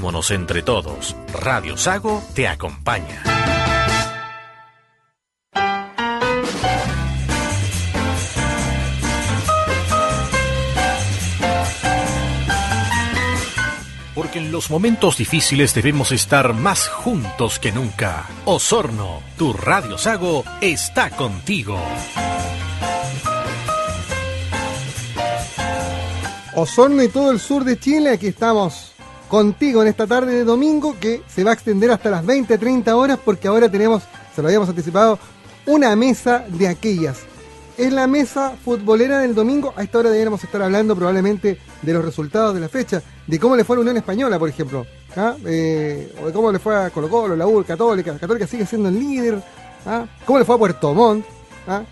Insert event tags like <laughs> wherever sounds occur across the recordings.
Cuidémonos entre todos. Radio Sago te acompaña. Porque en los momentos difíciles debemos estar más juntos que nunca. Osorno, tu Radio Sago, está contigo. Osorno y todo el sur de Chile, aquí estamos contigo en esta tarde de domingo que se va a extender hasta las 20, 30 horas porque ahora tenemos, se lo habíamos anticipado, una mesa de aquellas. Es la mesa futbolera del domingo. A esta hora deberíamos estar hablando probablemente de los resultados de la fecha, de cómo le fue a la Unión Española, por ejemplo, ¿ah? eh, o de cómo le fue a Colo Colo, la U, Católica. Católica sigue siendo el líder. ¿ah? ¿Cómo le fue a Puerto Montt? ¿ah?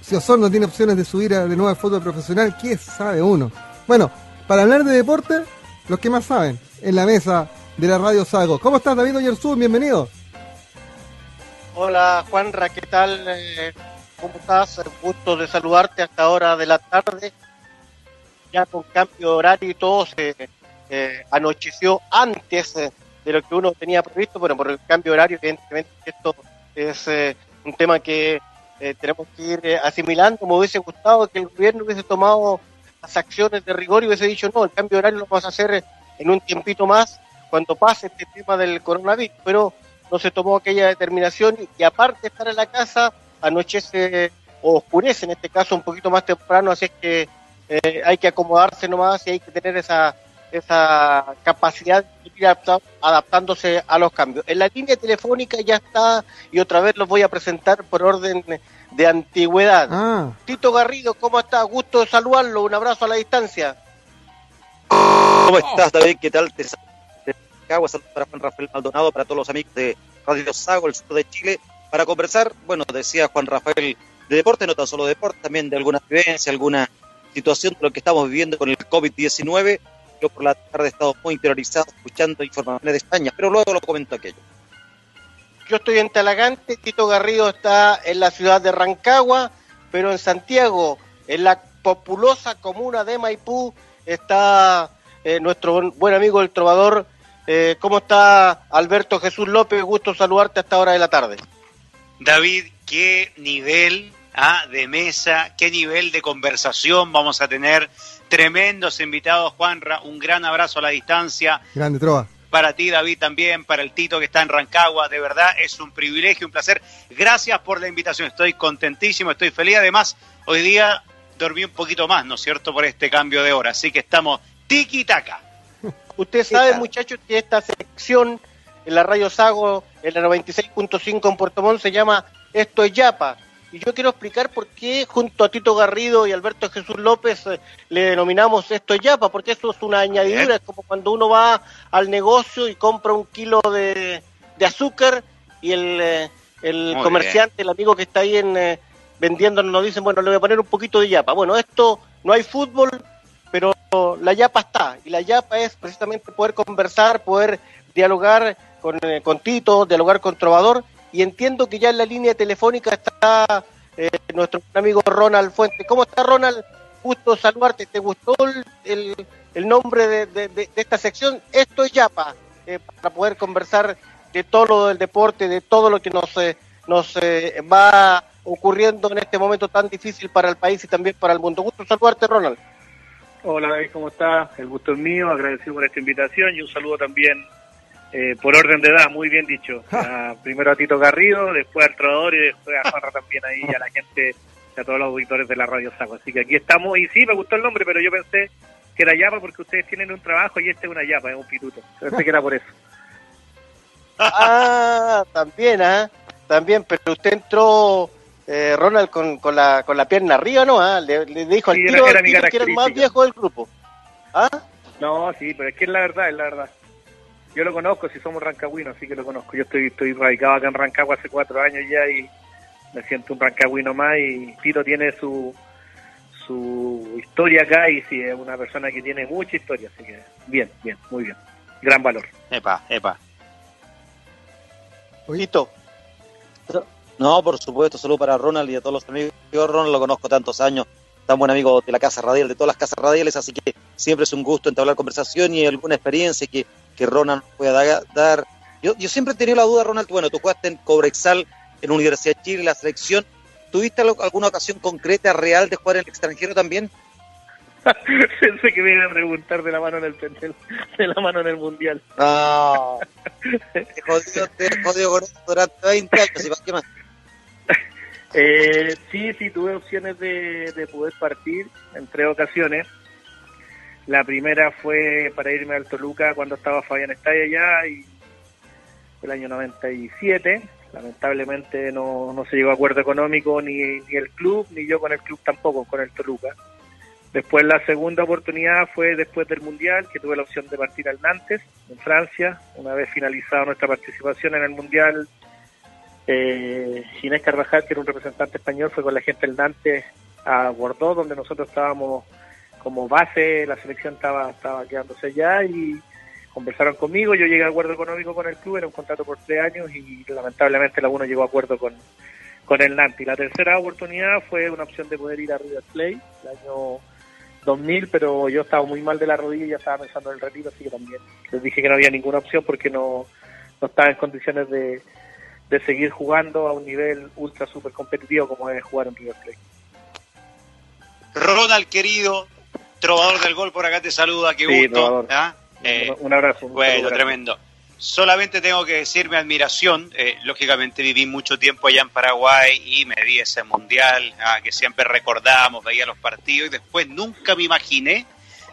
Si Osorno tiene opciones de subir a, de nuevo al fútbol profesional, ¿qué sabe uno? Bueno, para hablar de deporte, los que más saben, en la mesa de la Radio Sago. ¿Cómo estás, David Oyerzún? Bienvenido. Hola, Juanra, ¿qué tal? Eh, ¿Cómo estás? Gusto de saludarte hasta ahora de la tarde. Ya con cambio de horario y todo se eh, anocheció antes eh, de lo que uno tenía previsto, pero por el cambio de horario, evidentemente esto es eh, un tema que eh, tenemos que ir asimilando. Me hubiese gustado que el gobierno hubiese tomado las acciones de rigor y hubiese dicho, no, el cambio de horario lo vamos a hacer en un tiempito más cuando pase este tema del coronavirus, pero no se tomó aquella determinación y, aparte de estar en la casa, anochece o oscurece en este caso un poquito más temprano, así es que eh, hay que acomodarse nomás y hay que tener esa, esa capacidad de ir adaptándose a los cambios. En la línea telefónica ya está, y otra vez los voy a presentar por orden de antigüedad. Ah. Tito Garrido, ¿cómo está? Gusto de saludarlo, un abrazo a la distancia. ¿Cómo estás, David? ¿Qué tal? Te saludos para Juan Rafael Maldonado, para todos los amigos de Radio Sago, el sur de Chile, para conversar, bueno, decía Juan Rafael, de deporte, no tan solo de deporte, también de alguna vivencia, alguna situación de lo que estamos viviendo con el COVID-19. Yo por la tarde he estado muy interiorizado escuchando informaciones de España, pero luego lo comento aquello. Yo estoy en Talagante, Tito Garrido está en la ciudad de Rancagua, pero en Santiago, en la populosa comuna de Maipú, está eh, nuestro buen amigo el trovador. Eh, ¿Cómo está Alberto Jesús López? Gusto saludarte a esta hora de la tarde. David, qué nivel ah, de mesa, qué nivel de conversación vamos a tener. Tremendos invitados, Juanra. Un gran abrazo a la distancia. Grande trova. Para ti, David, también, para el Tito que está en Rancagua. De verdad, es un privilegio, un placer. Gracias por la invitación. Estoy contentísimo, estoy feliz. Además, hoy día dormí un poquito más, ¿no es cierto?, por este cambio de hora. Así que estamos tiki-taka. Usted sabe, muchachos, que esta sección en la Radio Sago, en la 96.5 en Puerto Montt, se llama Esto es Yapa. Y yo quiero explicar por qué junto a Tito Garrido y Alberto Jesús López eh, le denominamos esto es Yapa, porque eso es una añadidura, es como cuando uno va al negocio y compra un kilo de, de azúcar y el, eh, el comerciante, el amigo que está ahí en, eh, vendiéndonos nos dice, bueno, le voy a poner un poquito de Yapa. Bueno, esto no hay fútbol, pero la Yapa está, y la Yapa es precisamente poder conversar, poder dialogar con, eh, con Tito, dialogar con Trovador, y entiendo que ya en la línea telefónica está eh, nuestro amigo Ronald Fuentes. ¿Cómo está Ronald? Gusto saludarte. ¿Te gustó el, el, nombre de- de esta sección? Esto es Yapa, eh, para poder conversar de todo lo del deporte, de todo lo que nos, eh, nos eh, va ocurriendo en este momento tan difícil para el país y también para el mundo. Gusto saludarte, Ronald. Hola David, ¿cómo estás? El gusto es mío, agradecido por esta invitación y un saludo también eh, por orden de edad, muy bien dicho. <laughs> A- primero a Tito Garrido, después al Trovador y después a Juanra también ahí y a la gente, y a todos los auditores de la Radio Saco. Así que aquí estamos y sí, me gustó el nombre, pero yo pensé que era Yapa porque ustedes tienen un trabajo y este es una Yapa, es un pituto. Pensé que era por eso. <laughs> Ah, también, ¿ah? También, pero usted entró, eh, Ronald, con, con, la, con la pierna arriba, ¿no? ¿Ah? Le, le dijo al Sí, tiro era- al era tiro que era el más viejo del grupo. ¿Ah? No, sí, pero es que es la verdad, es la verdad. Yo lo conozco, si somos rancagüinos, así que lo conozco. Yo estoy, estoy radicado acá en Rancagua hace cuatro años ya y me siento un rancagüino más y Tito tiene su su historia acá y sí, es una persona que tiene mucha historia, así que bien, bien, muy bien. Gran valor. Epa, epa. Tito. No, por supuesto, saludo para Ronald y a todos los amigos. Yo Ronald lo conozco tantos años, tan buen amigo de la Casa Radial, de todas las casas radiales, así que siempre es un gusto entablar conversación y alguna experiencia que, que Ronald pueda dar. Yo, yo siempre he tenido la duda, Ronald, bueno, tú jugaste en Cobrexal, en Universidad de Chile, la selección. ¿Tuviste alguna ocasión concreta, real, de jugar en el extranjero también? <laughs> Pensé que me iba a preguntar de la mano en el, de la mano en el mundial. No. te jodido, te jodido con durante 20 años, ¿y más? Eh, sí, sí, tuve opciones de, de poder partir en tres ocasiones. La primera fue para irme al Toluca cuando estaba Fabián Estalla allá y el año 97. Lamentablemente no, no se llegó a acuerdo económico ni, ni el club, ni yo con el club tampoco, con el Toluca. Después la segunda oportunidad fue después del Mundial, que tuve la opción de partir al Nantes, en Francia. Una vez finalizada nuestra participación en el Mundial, eh, Ginés Carvajal, que era un representante español, fue con la gente del Nantes a Bordeaux, donde nosotros estábamos como base, la selección estaba, estaba quedándose allá y conversaron conmigo, yo llegué a acuerdo económico con el club, era un contrato por tres años y lamentablemente la uno llegó a acuerdo con, con el Nantes. Y la tercera oportunidad fue una opción de poder ir a River Plate el año 2000, pero yo estaba muy mal de la rodilla y ya estaba pensando en el retiro, así que también les dije que no había ninguna opción porque no, no estaba en condiciones de, de seguir jugando a un nivel ultra super competitivo como es jugar en River Plate. Ronald, querido, trovador del gol, por acá te saluda, qué gusto. ¿ah? Eh, un abrazo. bueno, tremendo. Solamente tengo que decir mi admiración. Eh, lógicamente viví mucho tiempo allá en Paraguay y me vi ese mundial ah, que siempre recordamos, veía los partidos y después nunca me imaginé,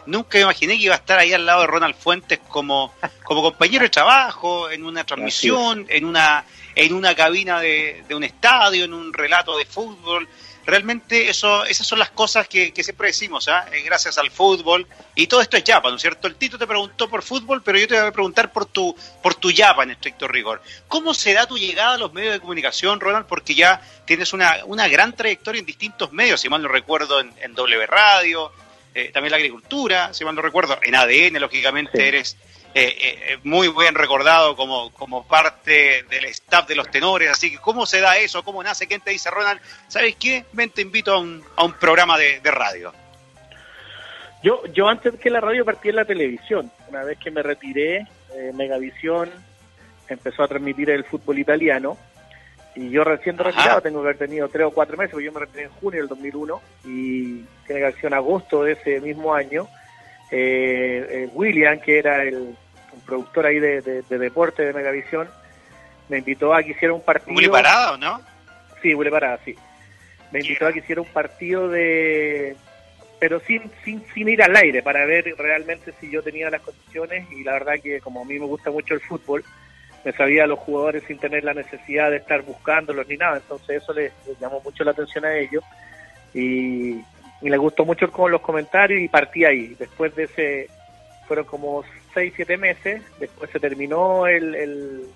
nunca me imaginé que iba a estar ahí al lado de Ronald Fuentes como, como compañero de trabajo, en una transmisión, en una, en una cabina de, de un estadio, en un relato de fútbol realmente eso, esas son las cosas que, siempre decimos, ¿ah? eh, gracias al fútbol, y todo esto es Yapa, ¿no es cierto? El Tito te preguntó por fútbol, pero yo te voy a preguntar por tu, por tu Yapa en estricto rigor. ¿Cómo se da tu llegada a los medios de comunicación, Ronald? Porque ya tienes una, una gran trayectoria en distintos medios, si mal no recuerdo, en, en W Radio, eh, también la agricultura, si mal no recuerdo, en ADN, lógicamente, eres eh, eh, muy bien recordado como, como parte del staff de los tenores. Así que, ¿cómo se da eso? ¿Cómo nace? ¿Quién te dice, Ronald? ¿Sabes qué? Ven, te invito a un, a un programa de, radio. Yo, yo antes que la radio partí en la televisión. Una vez que me retiré, eh, Megavisión empezó a transmitir el fútbol italiano. Y yo recién retirado, tengo que haber tenido tres o cuatro meses, porque yo me retiré en junio del 2001 y tiene que haber en agosto de ese mismo año. William, que era el, un productor ahí de, deporte de Megavisión, me invitó a que hiciera un partido. ¿Willy Parada o no? Sí, Willy Parada, sí. Me invitó a que hiciera un partido de. Pero sin, sin, sin ir al aire, para ver realmente si yo tenía las condiciones. Y la verdad que, como a mí me gusta mucho el fútbol, me sabía a los jugadores sin tener la necesidad de estar buscándolos ni nada. Entonces, eso les, llamó mucho la atención a ellos. Y, y les gustó mucho con los comentarios y partí ahí. Después de ese, fueron como seis, siete meses, después se terminó el,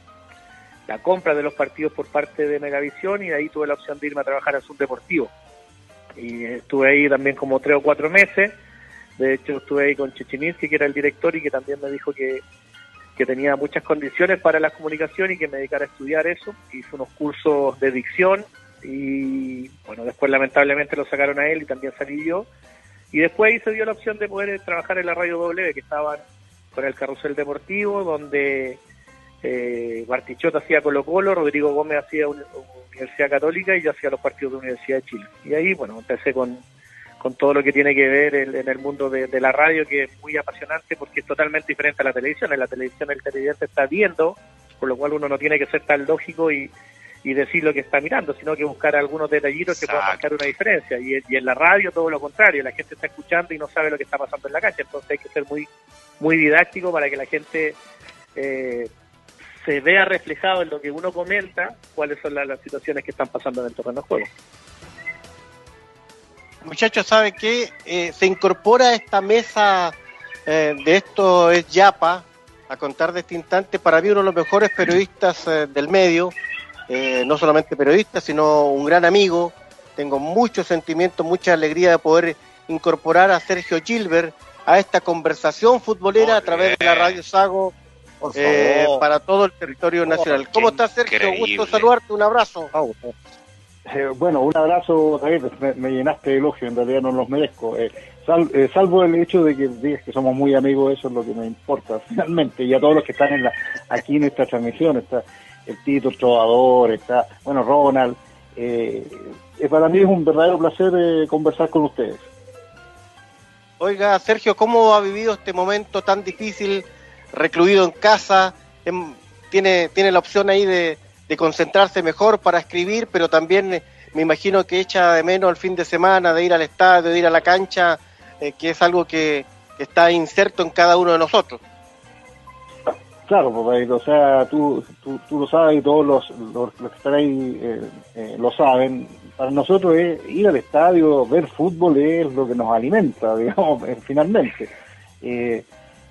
la compra de los partidos por parte de Megavisión y ahí tuve la opción de irme a trabajar al Deportivo. Y estuve ahí también como tres o cuatro meses, de hecho estuve ahí con Chechininsky, que era el director y que también me dijo que, que tenía muchas condiciones para la comunicación y que me dedicara a estudiar eso. Hice unos cursos de dicción y bueno, después lamentablemente lo sacaron a él y también salí yo. Y después ahí se dio la opción de poder trabajar en la radio W, que estaban con el carrusel deportivo, donde eh, Bartichot hacía Colo Colo, Rodrigo Gómez hacía Universidad Católica y yo hacía los partidos de Universidad de Chile. Y ahí, bueno, empecé con, con todo lo que tiene que ver en, el mundo de, la radio, que es muy apasionante porque es totalmente diferente a la televisión. En la televisión el televidente está viendo, por lo cual uno no tiene que ser tan lógico y, decir lo que está mirando, sino que buscar algunos detallitos que puedan marcar una diferencia. Y, en la radio todo lo contrario, la gente está escuchando y no sabe lo que está pasando en la cancha, entonces hay que ser muy muy didáctico para que la gente eh, se vea reflejado en lo que uno comenta, cuáles son las, situaciones que están pasando en el terreno de juego. Muchachos, ¿sabe qué? Eh, se incorpora a esta mesa eh, de esto es Yapa, a contar de este instante, para mí uno de los mejores periodistas del medio, no solamente periodista, sino un gran amigo. Tengo mucho sentimiento, mucha alegría de poder incorporar a Sergio Gilbert, a esta conversación futbolera a través de la Radio Sago eh, para todo el territorio nacional. ¿Cómo estás, Sergio? Gusto saludarte, un abrazo. Eh, bueno, un abrazo, David, me, llenaste de elogio, en realidad no los merezco. Eh, eh, salvo el hecho de que digas que somos muy amigos, eso es lo que me importa <laughs> finalmente. Y a todos los que están en la, aquí en esta transmisión, está el Tito, el Trovador, está, bueno, Ronald. Eh, para mí es un verdadero placer eh, conversar con ustedes. Oiga, Sergio, ¿cómo ha vivido este momento tan difícil, recluido en casa? Em, tiene, tiene la opción ahí de, de concentrarse mejor para escribir, pero también me imagino que echa de menos el fin de semana, de ir al estadio, de ir a la cancha, eh, que es algo que, está inserto en cada uno de nosotros. Claro, pues, o sea, tú, tú, lo sabes y todos los, los, que están ahí eh, eh, lo saben. Para nosotros es ir al estadio, ver fútbol es lo que nos alimenta, <laughs> digamos, finalmente.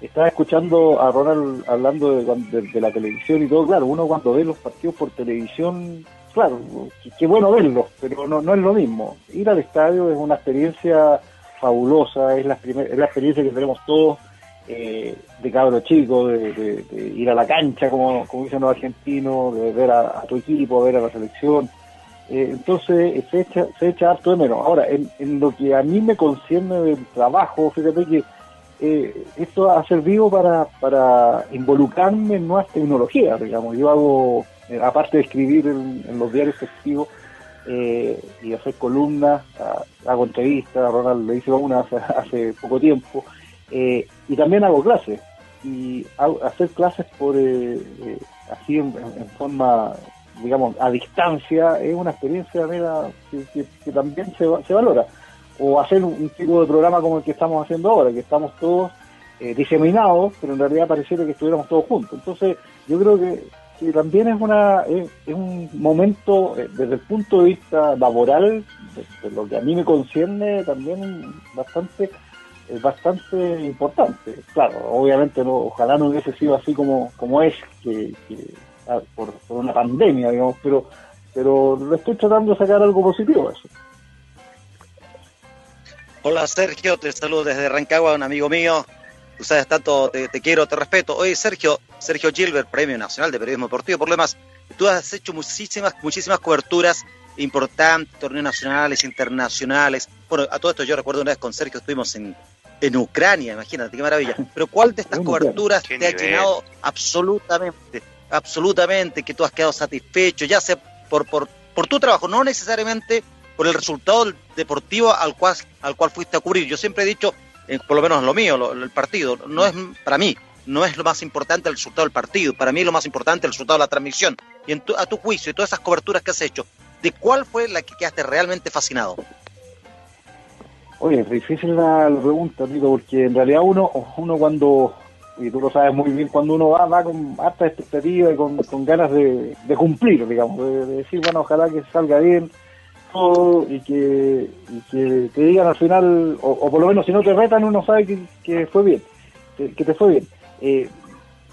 Estaba escuchando a Ronald hablando de, la televisión y todo, claro, uno cuando ve los partidos por televisión claro, qué bueno verlos, pero no, no es lo mismo. Ir al estadio es una experiencia fabulosa, es la, es la experiencia que tenemos todos eh, de cabro chico, de, ir a la cancha, como, como dicen los argentinos, de ver a, tu equipo, ver a la selección. Eh, entonces se echa, se echa harto de menos. Ahora, en, en, lo que a mí me concierne del trabajo, fíjate que eh, esto ha servido para, para involucrarme en nuevas tecnologías, digamos. Yo hago eh, aparte de escribir en, los diarios festivos eh, y hacer columnas, hago entrevistas, Ronald le hice una <laughs> hace, poco tiempo, eh, y también hago clases. Y hacer clases por así en, forma, digamos, a distancia, es una experiencia que, también se, se valora. O hacer un, tipo de programa como el que estamos haciendo ahora, que estamos todos diseminados, pero en realidad pareciera que estuviéramos todos juntos. Entonces, yo creo que que también es una es, un momento eh, desde el punto de vista laboral de, lo que a mí me concierne también bastante bastante importante claro obviamente no ojalá no hubiese sido así como como es que, ah, por, una pandemia digamos pero pero le estoy tratando de sacar algo positivo a eso Hola Sergio, te saludo desde Rancagua, un amigo mío, tú sabes tanto, te, quiero, te respeto. Oye, Sergio, Sergio Gilbert, Premio Nacional de Periodismo Deportivo, por lo demás, tú has hecho muchísimas, muchísimas coberturas importantes, torneos nacionales, internacionales. Bueno, a todo esto yo recuerdo una vez con Sergio estuvimos en, en Ucrania, imagínate, qué maravilla. Pero ¿cuál de estas coberturas te ha llenado absolutamente, absolutamente, que tú has quedado satisfecho, ya sea por, por, por tu trabajo, no necesariamente por el resultado deportivo al cual, al cual fuiste a cubrir? Yo siempre he dicho, por lo menos lo mío, el partido, no es para mí, no es lo más importante el resultado del partido, para mí lo más importante el resultado de la transmisión. Y en a tu juicio y todas esas coberturas que has hecho, ¿de cuál fue la que quedaste realmente fascinado? Oye, es difícil la, pregunta, amigo, porque en realidad uno, uno cuando, y tú lo sabes muy bien, cuando uno va, va con harta expectativa y con, ganas de, cumplir, digamos, de, decir, bueno, ojalá que salga bien, y que, que te digan al final, o, por lo menos si no te retan, uno sabe que, fue bien, que, te fue bien. Eh,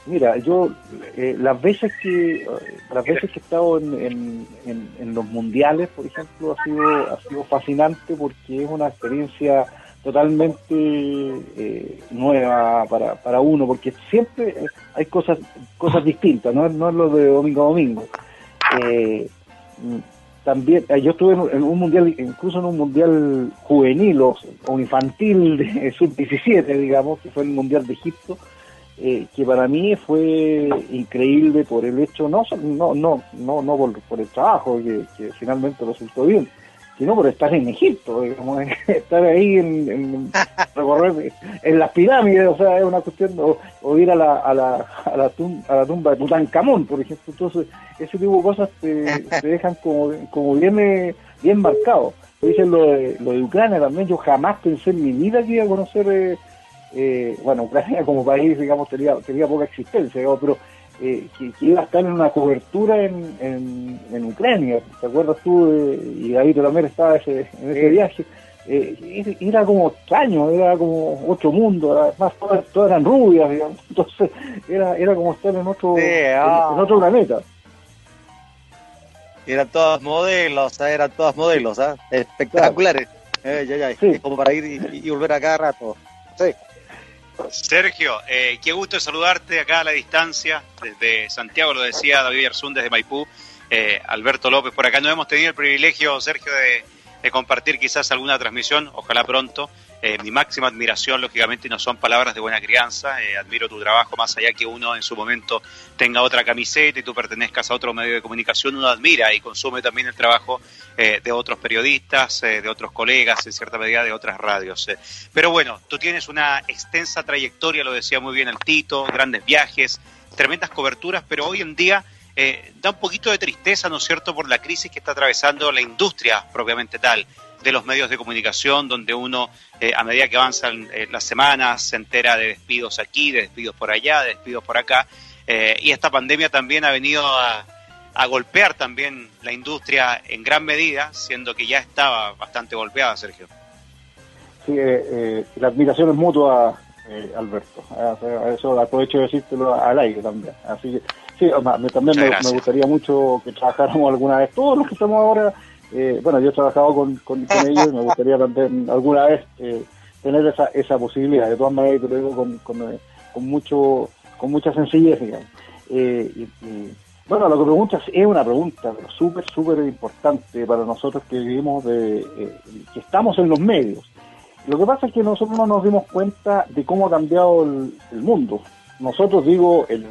mira, yo eh, las veces que las veces que he estado en, en, los mundiales, por ejemplo, ha sido ha sido fascinante porque es una experiencia totalmente eh, nueva para, para uno, porque siempre hay cosas cosas distintas, no, no es lo de domingo a domingo también, eh, yo estuve en un mundial, incluso en un mundial juvenil o, infantil de sub-17, digamos, que fue el mundial de Egipto, eh, que para mí fue increíble por el hecho, no no no no, no por, el trabajo, que finalmente resultó bien, sino por estar en Egipto, digamos, <laughs> estar ahí en, <laughs> recorrer en las pirámides, o sea, es una cuestión, o, ir a la, a, la, a, la tumba, a la tumba de Tutankamón, por ejemplo, entonces ese tipo de cosas te, <laughs> dejan como, como bien, eh, bien marcado. Dicen lo de, lo de Ucrania también, yo jamás pensé en mi vida que iba a conocer, eh, eh, bueno, Ucrania como país, digamos, tenía, tenía poca existencia, pero eh, que, iba a estar en una cobertura en, en, Ucrania. ¿Te acuerdas tú? y David también estaba ese, en ese viaje. Eh, era como extraño, era como otro mundo, además todas, eran rubias, digamos. <laughs> entonces era, era como estar en otro, en, ah. otro planeta. Eran todas modelos, eran todas modelos, ¿ah? espectaculares. Eh, como para ir y, y volver a cada rato. Sí. Sergio, eh, qué gusto saludarte acá a la distancia, desde Santiago, lo decía David Arzún, desde Maipú, eh, Alberto López por acá. No hemos tenido el privilegio, Sergio, de, compartir quizás alguna transmisión, ojalá pronto. Eh, mi máxima admiración, lógicamente, no son palabras de buena crianza. Eh, admiro tu trabajo, más allá que uno en su momento tenga otra camiseta y tú pertenezcas a otro medio de comunicación, uno admira y consume también el trabajo eh, de otros periodistas, de otros colegas, en cierta medida de otras radios. Pero bueno, tú tienes una extensa trayectoria, lo decía muy bien el Tito, grandes viajes, tremendas coberturas, pero hoy en día da un poquito de tristeza, ¿no es cierto?, por la crisis que está atravesando la industria propiamente tal de los medios de comunicación, donde uno, eh, a medida que avanzan eh, las semanas, se entera de despidos aquí, de despidos por allá, de despidos por acá. Eh, y esta pandemia también ha venido a, golpear también la industria en gran medida, siendo que ya estaba bastante golpeada, Sergio. Sí, la admiración es mutua, Alberto. eso aprovecho de decírtelo al aire también. Así que, sí, también me, me, gustaría mucho que trabajáramos alguna vez, todos los que estamos ahora eh, bueno, yo he trabajado con, con, <laughs> ellos y me gustaría también alguna vez eh, tener esa, esa posibilidad. De todas maneras, te lo digo con, con, eh, con, mucho, con mucha sencillez, digamos. Y, bueno, lo que preguntas es una pregunta súper, súper importante para nosotros que vivimos, de, que estamos en los medios. Lo que pasa es que nosotros no nos dimos cuenta de cómo ha cambiado el, mundo. Nosotros digo, el,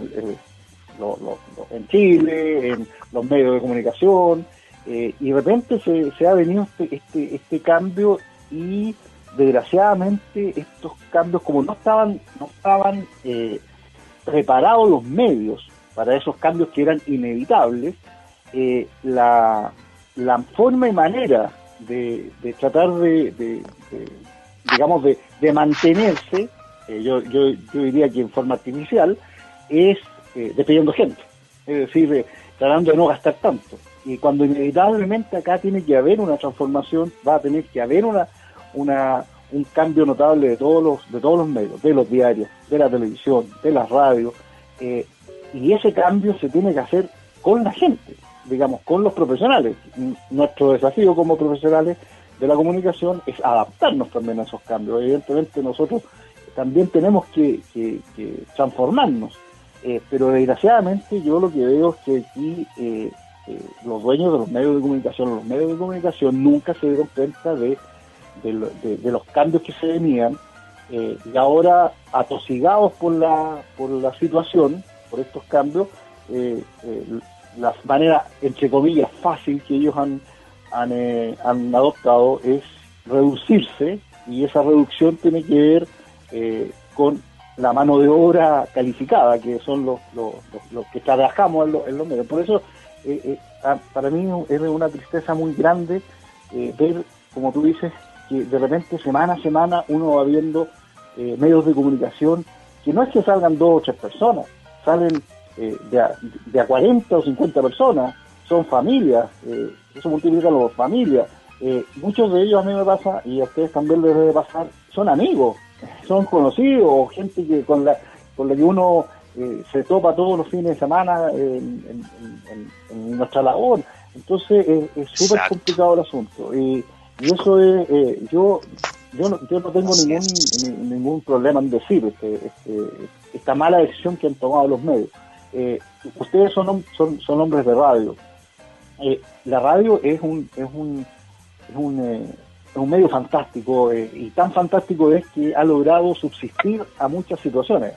en Chile, en los medios de comunicación, eh, y de repente se, ha venido este, este, este, cambio y desgraciadamente estos cambios como no estaban no estaban eh, preparados los medios para esos cambios que eran inevitables eh, la, la forma y manera de, tratar de, digamos de, mantenerse yo, yo, yo diría que en forma artificial es despidiendo gente. Es decir tratando de no gastar tanto y cuando inevitablemente acá tiene que haber una transformación, va a tener que haber una, una, un cambio notable de todos los, de todos los medios, de los diarios, de la televisión, de las radios, eh, y ese cambio se tiene que hacer con la gente, digamos, con los profesionales. Nuestro desafío como profesionales de la comunicación es adaptarnos también a esos cambios. Evidentemente nosotros también tenemos que, transformarnos, eh, pero desgraciadamente yo lo que veo es que aquí eh, eh, los dueños de los medios de comunicación, los medios de comunicación nunca se dieron cuenta de, de, los cambios que se venían eh, y ahora atosigados por la, por la situación, por estos cambios, eh, la manera, entre comillas, fácil que ellos han, han, han, adoptado es reducirse y esa reducción tiene que ver con la mano de obra calificada, que son los, los, los, que trabajamos en, en los medios. Por eso eh, eh, para mí es una tristeza muy grande eh, ver, como tú dices, que de repente semana a semana uno va viendo medios de comunicación que no es que salgan dos o tres personas, salen de, a, de a 40 o 50 personas, son familias, eso multiplica las familias. muchos de ellos a mí me pasa, y a ustedes también les debe pasar, son amigos, son conocidos, gente que con la, con la que uno eh, se topa todos los fines de semana en, nuestra labor. Entonces es súper complicado el asunto. Y, eso es, eh, yo, yo, no, yo no tengo ningún, ningún problema en decir este, este, esta mala decisión que han tomado los medios. Eh, ustedes son, son, son hombres de radio. la radio es un, es un, es un es un medio fantástico eh, y tan fantástico es que ha logrado subsistir a muchas situaciones.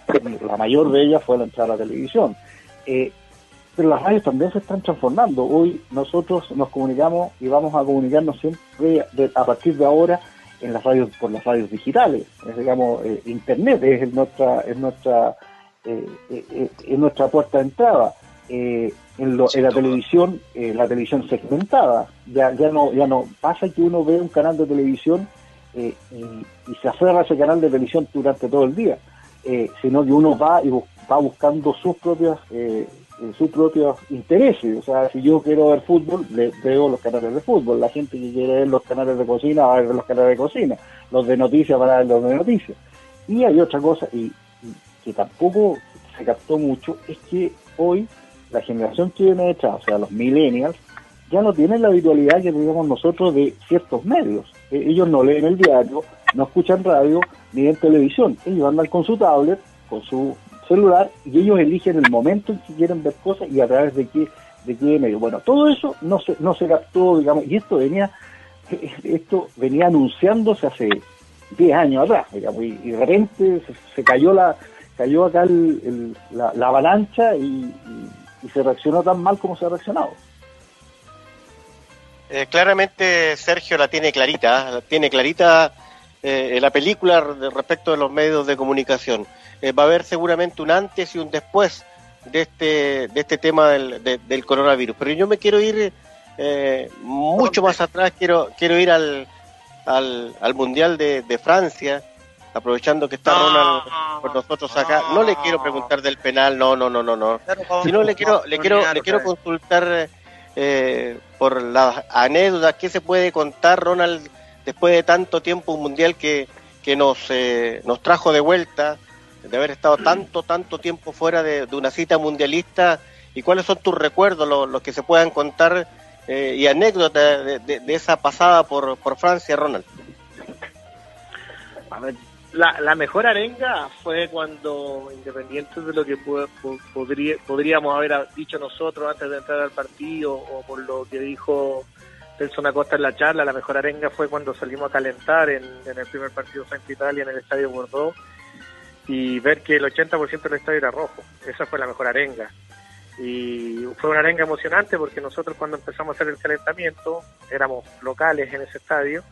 La mayor de ellas fue la entrada a la televisión. Eh, pero las radios también se están transformando. Hoy nosotros nos comunicamos y vamos a comunicarnos siempre a partir de ahora en las radios por las radios digitales. Es, digamos, eh, Internet es nuestra es nuestra es nuestra puerta de entrada. Eh, en, la televisión, eh, la televisión segmentada. Ya, ya no, ya no pasa que uno ve un canal de televisión eh, y, se aferra a ese canal de televisión durante todo el día, sino que uno va y va buscando sus propias sus propios intereses. O sea, si yo quiero ver fútbol, le, veo los canales de fútbol. La gente que quiere ver los canales de cocina va a ver los canales de cocina. Los de noticias van a ver los de noticias. Y hay otra cosa, y que tampoco se captó mucho, es que hoy la generación que viene detrás, o sea, los millennials, ya no tienen la habitualidad que teníamos nosotros de ciertos medios. Eh, ellos no leen el diario, no escuchan radio, ni ven televisión. Ellos andan con su tablet, con su celular, y ellos eligen el momento en que quieren ver cosas y a través de qué, de qué medio. Bueno, todo eso no se, no se captó, digamos, y esto venía, <laughs> esto venía anunciándose hace 10 años atrás, digamos, y, de repente se, cayó la cayó acá la, avalancha y, se reaccionó tan mal como se ha reaccionado. Eh, claramente Sergio la tiene clarita, ¿eh? la tiene clarita eh, la película respecto de los medios de comunicación. Eh, va a haber seguramente un antes y un después de este, de este tema del, del coronavirus. Pero yo me quiero ir eh, mucho más atrás, quiero, quiero ir al, al, al Mundial de, de, Francia, aprovechando que está Ronald por nosotros acá. No le quiero preguntar del penal, no, no, no, no, no. Sino le quiero, le quiero, le quiero consultar eh, por las anécdotas que se puede contar, Ronald, después de tanto tiempo, un Mundial que, que nos, eh, nos trajo de vuelta de haber estado tanto, tanto tiempo fuera de, una cita mundialista y cuáles son tus recuerdos, los, que se puedan contar eh, y anécdotas de, esa pasada por, por Francia, Ronald. La, la mejor arenga fue cuando, independiente de lo que podría, podríamos haber dicho nosotros antes de entrar al partido o por lo que dijo Nelson Acosta en la charla, la mejor arenga fue cuando salimos a calentar en, en el primer partido frente a Italia en el Estadio Bordeaux y ver que el 80% del estadio era rojo. Esa fue la mejor arenga. Y fue una arenga emocionante porque nosotros cuando empezamos a hacer el calentamiento, éramos locales en ese estadio,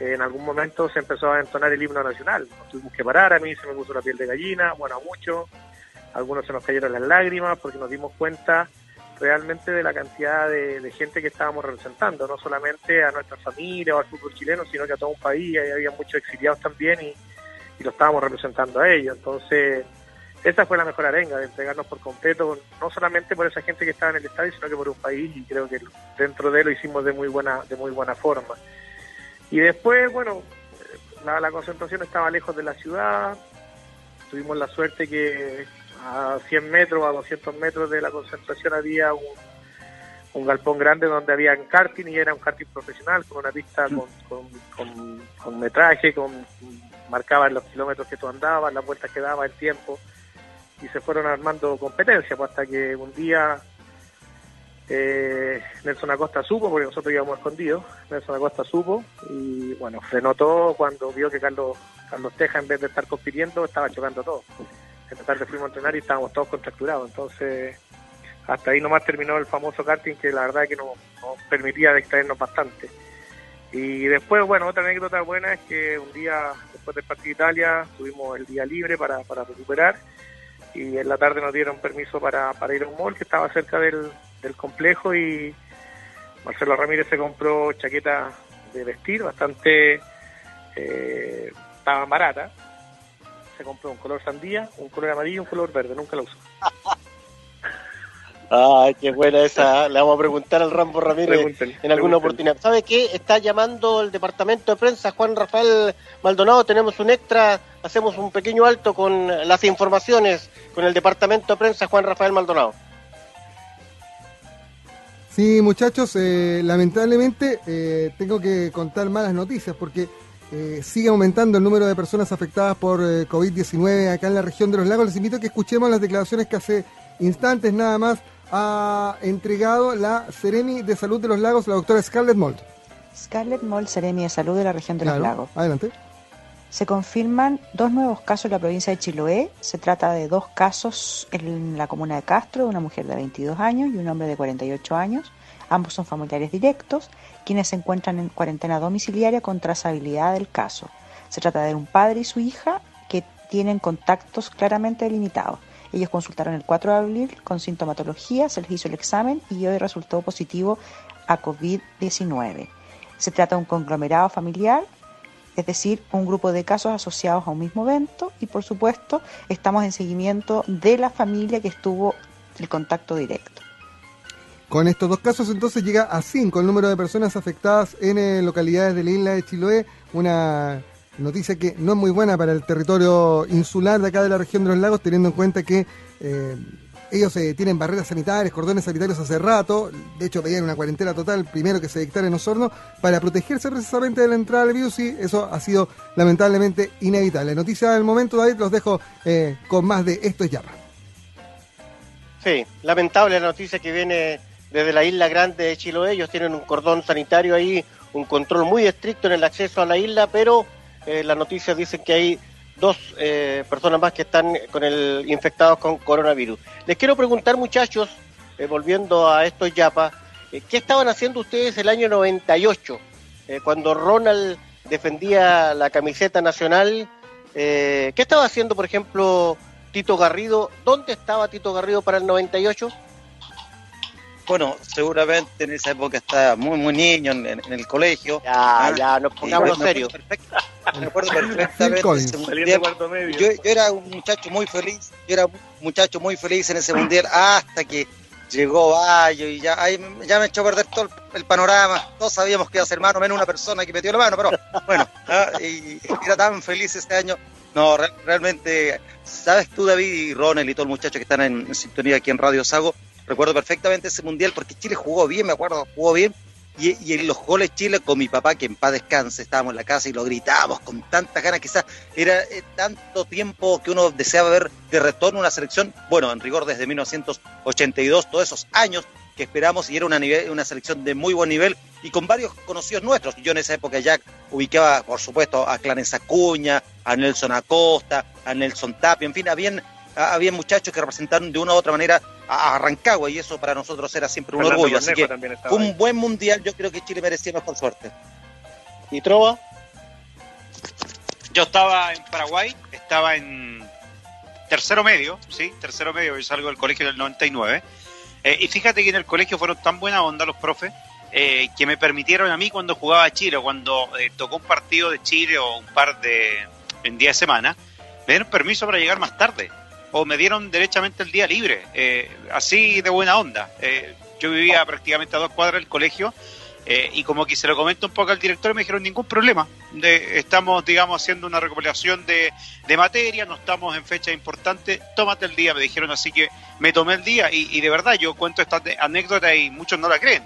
en algún momento se empezó a entonar el himno nacional. Nos tuvimos que parar, a mí se me puso la piel de gallina, bueno, a muchos, algunos se nos cayeron las lágrimas porque nos dimos cuenta realmente de la cantidad de, gente que estábamos representando, no solamente a nuestra familia o al fútbol chileno, sino que a todo un país, y había muchos exiliados también y y lo estábamos representando a ellos. Entonces, esa fue la mejor arenga, de entregarnos por completo, no solamente por esa gente que estaba en el estadio, sino que por un país, y creo que dentro de él lo hicimos de muy buena, de muy buena forma. Y después, bueno, la, la concentración estaba lejos de la ciudad, tuvimos la suerte que a 100 metros, a 200 metros de la concentración había un, un galpón grande donde había karting y era un karting profesional con una pista con, con, con, con metraje, con marcaban los kilómetros que tú andabas, las vueltas que daba, el tiempo, y se fueron armando competencias, pues hasta que un día eh, Nelson Acosta supo, porque nosotros íbamos escondidos, Nelson Acosta supo, y bueno, frenó todo cuando vio que Carlos, Carlos Teja, en vez de estar compitiendo, estaba chocando todo. En la tarde fuimos a entrenar y estábamos todos contracturados, entonces hasta ahí nomás terminó el famoso karting que la verdad que nos, nos permitía distraernos bastante. Y después, bueno, otra anécdota buena es que un día después del partido de Italia tuvimos el día libre para, para recuperar y en la tarde nos dieron permiso para, para ir a un mall que estaba cerca del, del complejo y Marcelo Ramírez se compró chaquetas de vestir bastante eh, estaban baratas se compró un color sandía un color amarillo y un color verde nunca lo usó <laughs> Ay, qué buena esa. ¿eh? Le vamos a preguntar al Rambo Ramírez en alguna oportunidad. ¿Sabe qué? Está llamando el departamento de prensa Juan Rafael Maldonado. Tenemos un extra. Hacemos un pequeño alto con las informaciones con el departamento de prensa Juan Rafael Maldonado. Sí, muchachos, eh, lamentablemente eh, tengo que contar malas noticias porque sigue aumentando el número de personas afectadas por COVID-19 acá en la región de los lagos. Les invito a que escuchemos las declaraciones que hace instantes nada más ha entregado la Seremi de Salud de los Lagos, la doctora Scarlett Mold. Scarlett Mold, Seremi de Salud de la región de los Lagos. Adelante. Se confirman dos nuevos casos en la provincia de Chiloé. Se trata de dos casos en la comuna de Castro, de una mujer de 22 años y un hombre de 48 años. Ambos son familiares directos, quienes se encuentran en cuarentena domiciliaria con trazabilidad del caso. Se trata de un padre y su hija que tienen contactos claramente delimitados. Ellos consultaron el 4 de abril con sintomatología, se les hizo el examen y hoy resultó positivo a COVID-19. Se trata de un conglomerado familiar, es decir, un grupo de casos asociados a un mismo evento y por supuesto estamos en seguimiento de la familia que estuvo el contacto directo. Con estos dos casos entonces llega a 5 el número de personas afectadas en eh, localidades de la isla de Chiloé, una Noticia que no es muy buena para el territorio insular de acá de la región de los lagos, teniendo en cuenta que eh, ellos eh, tienen barreras sanitarias, cordones sanitarios hace rato, de hecho pedían una cuarentena total, primero que se dictara en Osorno, para protegerse precisamente de la entrada del virus y eso ha sido lamentablemente inevitable. Noticia del momento, David, los dejo eh, con más de Esto es Yapa. Sí, lamentable la noticia que viene desde la isla grande de Chiloé, ellos tienen un cordón sanitario ahí, un control muy estricto en el acceso a la isla, pero eh, las noticias dicen que hay dos eh, personas más que están con el infectados con coronavirus. Les quiero preguntar, muchachos, eh, volviendo a estos yapas, ¿qué estaban haciendo ustedes el año 98, eh, cuando Ronald defendía la camiseta nacional? ¿Qué estaba haciendo, por ejemplo, Tito Garrido? ¿Dónde estaba Tito Garrido para el 98? Bueno, seguramente en esa época estaba muy, muy niño en, en- en el colegio. Ya, Ah, ya, nos acuerdo serios. Me acuerdo <laughs> perfectamente mundial. cuarto medio. Yo, yo era un muchacho muy feliz, yo era un muchacho muy feliz en ese mundial hasta que llegó Bayo y ya, ahí me- ya me echó a perder todo el, el panorama. Todos sabíamos que iba a ser más o menos una persona que metió la mano, pero bueno, ah, y era tan feliz ese año. No, re- realmente, sabes tú, David y Ronald y todos los muchachos que están en, en sintonía aquí en Radio Sago, recuerdo perfectamente ese mundial porque Chile jugó bien, me acuerdo, jugó bien. Y, en los goles Chile con mi papá, que en paz descanse, estábamos en la casa y lo gritábamos con tantas ganas, quizás era eh, tanto tiempo que uno deseaba ver de retorno una selección, bueno, en rigor desde 1982, todos esos años que esperamos y era una, nivel, una selección de muy buen nivel y con varios conocidos nuestros. Yo en esa época ya ubicaba, por supuesto, a Clarence Acuña, a Nelson Acosta, a Nelson Tapia, en fin, habían, había muchachos que representaron de una u otra manera a, a Rancagua y eso para nosotros era siempre un Fernando orgullo. Así que también estaba fue un ahí. buen mundial, yo creo que Chile merecía mejor suerte. ¿Y Trova? Yo estaba en Paraguay, estaba en tercero medio, sí, tercero medio, yo salgo del colegio del 99. Eh, y fíjate que en el colegio fueron tan buena onda los profes eh, que me permitieron a mí cuando jugaba Chile, o cuando eh, tocó un partido de Chile o un par de en día de semana, me dieron permiso para llegar más tarde o me dieron derechamente el día libre, eh, así de buena onda. Eh, yo vivía prácticamente a dos cuadras del colegio eh, y como que se lo comento un poco al director, me dijeron ningún problema. Estamos, digamos, haciendo una recopilación de, de materia, no estamos en fecha importante, tómate el día, me dijeron, así que me tomé el día y, de verdad yo cuento esta anécdota y muchos no la creen.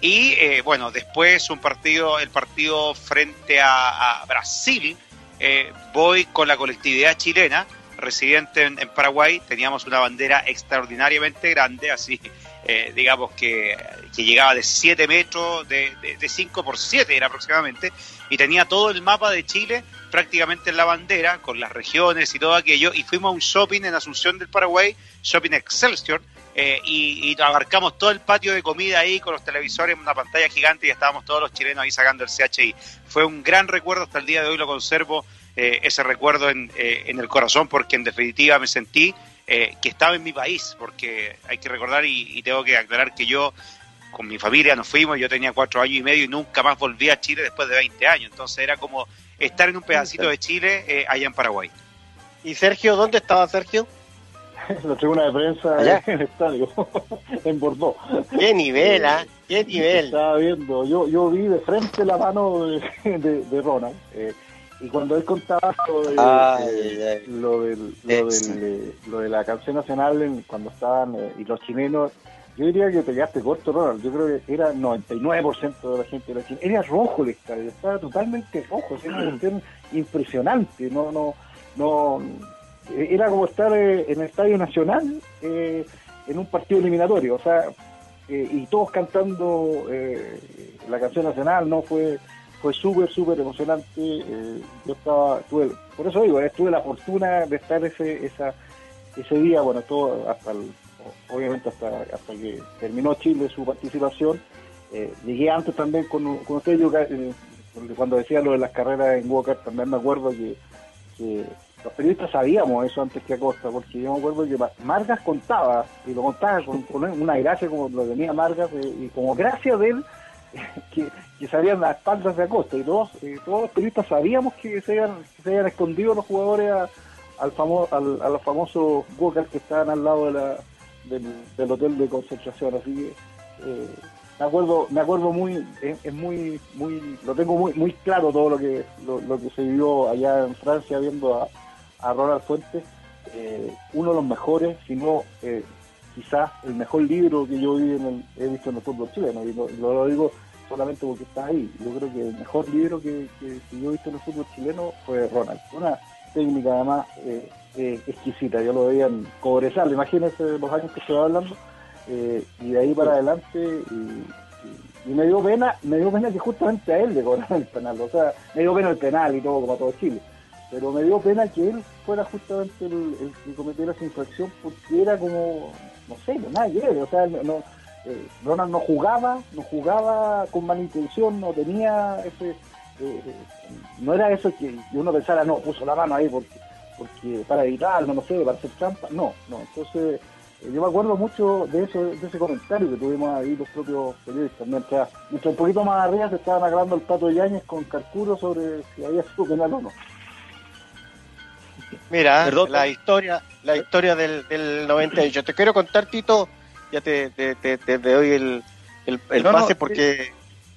Y eh, bueno, después un partido, el partido frente a, a Brasil, eh, voy con la colectividad chilena, residente en, Paraguay, teníamos una bandera extraordinariamente grande, así eh, digamos que, que llegaba de 7 metros, de, de, de 5 por 7 era aproximadamente, y tenía todo el mapa de Chile prácticamente en la bandera, con las regiones y todo aquello, y fuimos a un shopping en Asunción del Paraguay, Shopping Excelsior, eh, y, y abarcamos todo el patio de comida ahí con los televisores una pantalla gigante y estábamos todos los chilenos ahí sacando el CHI. Fue un gran recuerdo, hasta el día de hoy lo conservo, eh, ese recuerdo en, eh, en el corazón, porque en definitiva me sentí eh, que estaba en mi país, porque hay que recordar y, y tengo que aclarar que yo con mi familia nos fuimos, yo tenía cuatro años y medio y nunca más volví a Chile después de 20 años, entonces era como estar en un pedacito de Chile eh, allá en Paraguay. ¿Y Sergio? ¿Dónde estaba Sergio? <laughs> la tribuna de prensa Allá. en <laughs> el estadio, <laughs> en Bordeaux. ¡Qué nivel, ah! ¡Qué nivel! Estaba viendo, yo, yo vi de frente la mano de, de, de Ronald. eh, y cuando él contaba lo, de, Ay, eh, ay. lo, del, lo, del, eh, lo de la canción nacional en- cuando estaban eh, y los chilenos, yo diría que te quedaste corto, Ronald. Yo creo que era 99% de la gente de la Chile. Era rojo el estadio, estaba totalmente rojo, era una cuestión impresionante. No, no, no, era como estar en el estadio nacional en un partido eliminatorio, o sea, eh, y todos cantando eh, la canción nacional, no fue fue súper, súper emocionante. eh, yo estaba, tuve, por eso digo, eh, tuve la fortuna de estar ese, esa, ese día, bueno, todo hasta el, obviamente hasta, hasta que terminó Chile su participación. Eh, llegué antes también con, con usted, yo eh, cuando decía lo de las carreras en Walker, también me acuerdo que, que los periodistas sabíamos eso antes que Acosta, porque yo me acuerdo que Ma- Margas contaba, y lo contaba con, una gracia como lo tenía Margas, y como gracia de él, <laughs> que, que sabían las espaldas de Acosta, y todos, eh, todos los periodistas sabíamos que se habían, que se habían escondido los jugadores a, al famo, al, a los famosos Walker que estaban al lado de la, del, hotel de concentración, así que eh, me acuerdo, me acuerdo muy, es, es muy, muy, lo tengo muy, muy claro todo lo que, lo, lo que se vivió allá en Francia viendo a, a Ronald Fuentes, eh, uno de los mejores, si no eh, quizás el mejor libro que yo vi en el- he visto en el fútbol chileno, y no, no lo digo solamente porque está ahí, yo creo que el mejor libro que, que- que yo he visto en el fútbol chileno fue Ronald, una técnica además eh, eh, exquisita, yo lo veía en Cobresal, imagínense los años que se va hablando, eh, y de ahí para adelante y, me dio pena, me dio pena que justamente a él le cobraran el penal. O sea, me dio pena el penal y todo, como a todo Chile. Pero me dio pena que él fuera justamente el, el que cometiera esa infracción porque era como, no sé, nada que ver. O sea, no, eh, Ronald no jugaba, no jugaba con mala intención, no tenía ese. eh, no era eso que uno pensara, no, puso la mano ahí porque, porque para evitarlo, no sé, para hacer trampa. No, no. Entonces, eh, yo me acuerdo mucho de eso, de ese comentario que tuvimos ahí los propios periodistas. Mientras, mientras un poquito más arriba se estaban agarrando el pato Yáñez con Carcuro sobre si había sido penal o no. Mira, Perdón. la historia, la historia del, del 98. Te quiero contar, Tito, ya te, te, te, te doy el, el, el No, pase porque...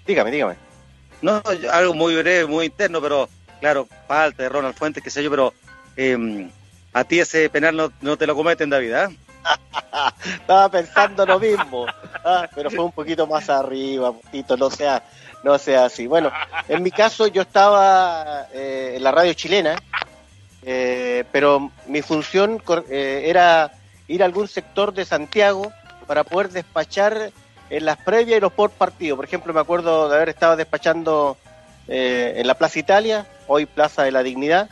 Dígame, dígame. No, algo muy breve, muy interno, pero claro, falta de Ronald Fuentes, qué sé yo, pero eh, a ti ese penal no, no te lo cometen, David, ¿ah? <laughs> Estaba pensando lo mismo, ah, pero fue un poquito más arriba, Tito, no sea, no sea así. Bueno, en mi caso yo estaba eh, en la radio chilena, eh, pero mi función eh, era ir a algún sector de Santiago para poder despachar en las previas y los por partido. Por ejemplo, me acuerdo de haber estado despachando eh, en la Plaza Italia, hoy Plaza de la Dignidad.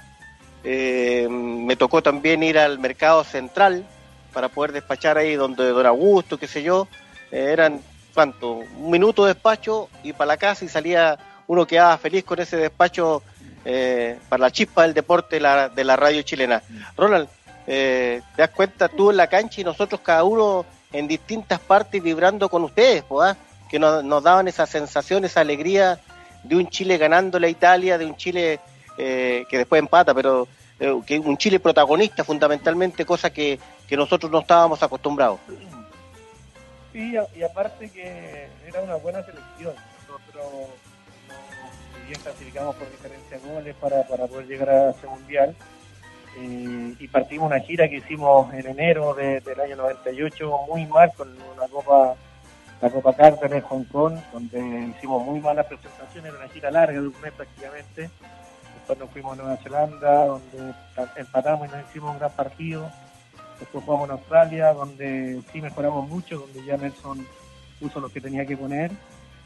Eh, me tocó también ir al Mercado Central para poder despachar ahí donde Don Augusto, qué sé yo. Eran, ¿cuánto? Un minuto de despacho y para la casa y salía uno quedaba feliz con ese despacho eh, para la chispa del deporte de la, de la radio chilena. Ronald, eh, te das cuenta tú en la cancha y nosotros cada uno en distintas partes vibrando con ustedes, ah? que nos, nos daban esa sensación, esa alegría de un Chile ganándole a Italia, de un Chile eh, que después empata, pero eh, que un Chile protagonista fundamentalmente, cosa que, nosotros no estábamos acostumbrados. Sí, y aparte que era una buena selección. Nosotros, bien clasificamos por diferencia de goles para, para poder llegar a ese mundial, eh, y partimos una gira que hicimos en enero de- del año 98 muy mal con una copa, la Copa Carter en Hong Kong, donde hicimos muy malas presentaciones, era una gira larga de un mes prácticamente. Después nos fuimos a Nueva Zelanda, donde empatamos y nos hicimos un gran partido. Después jugamos en Australia, donde sí mejoramos mucho, donde ya Nelson puso lo que tenía que poner.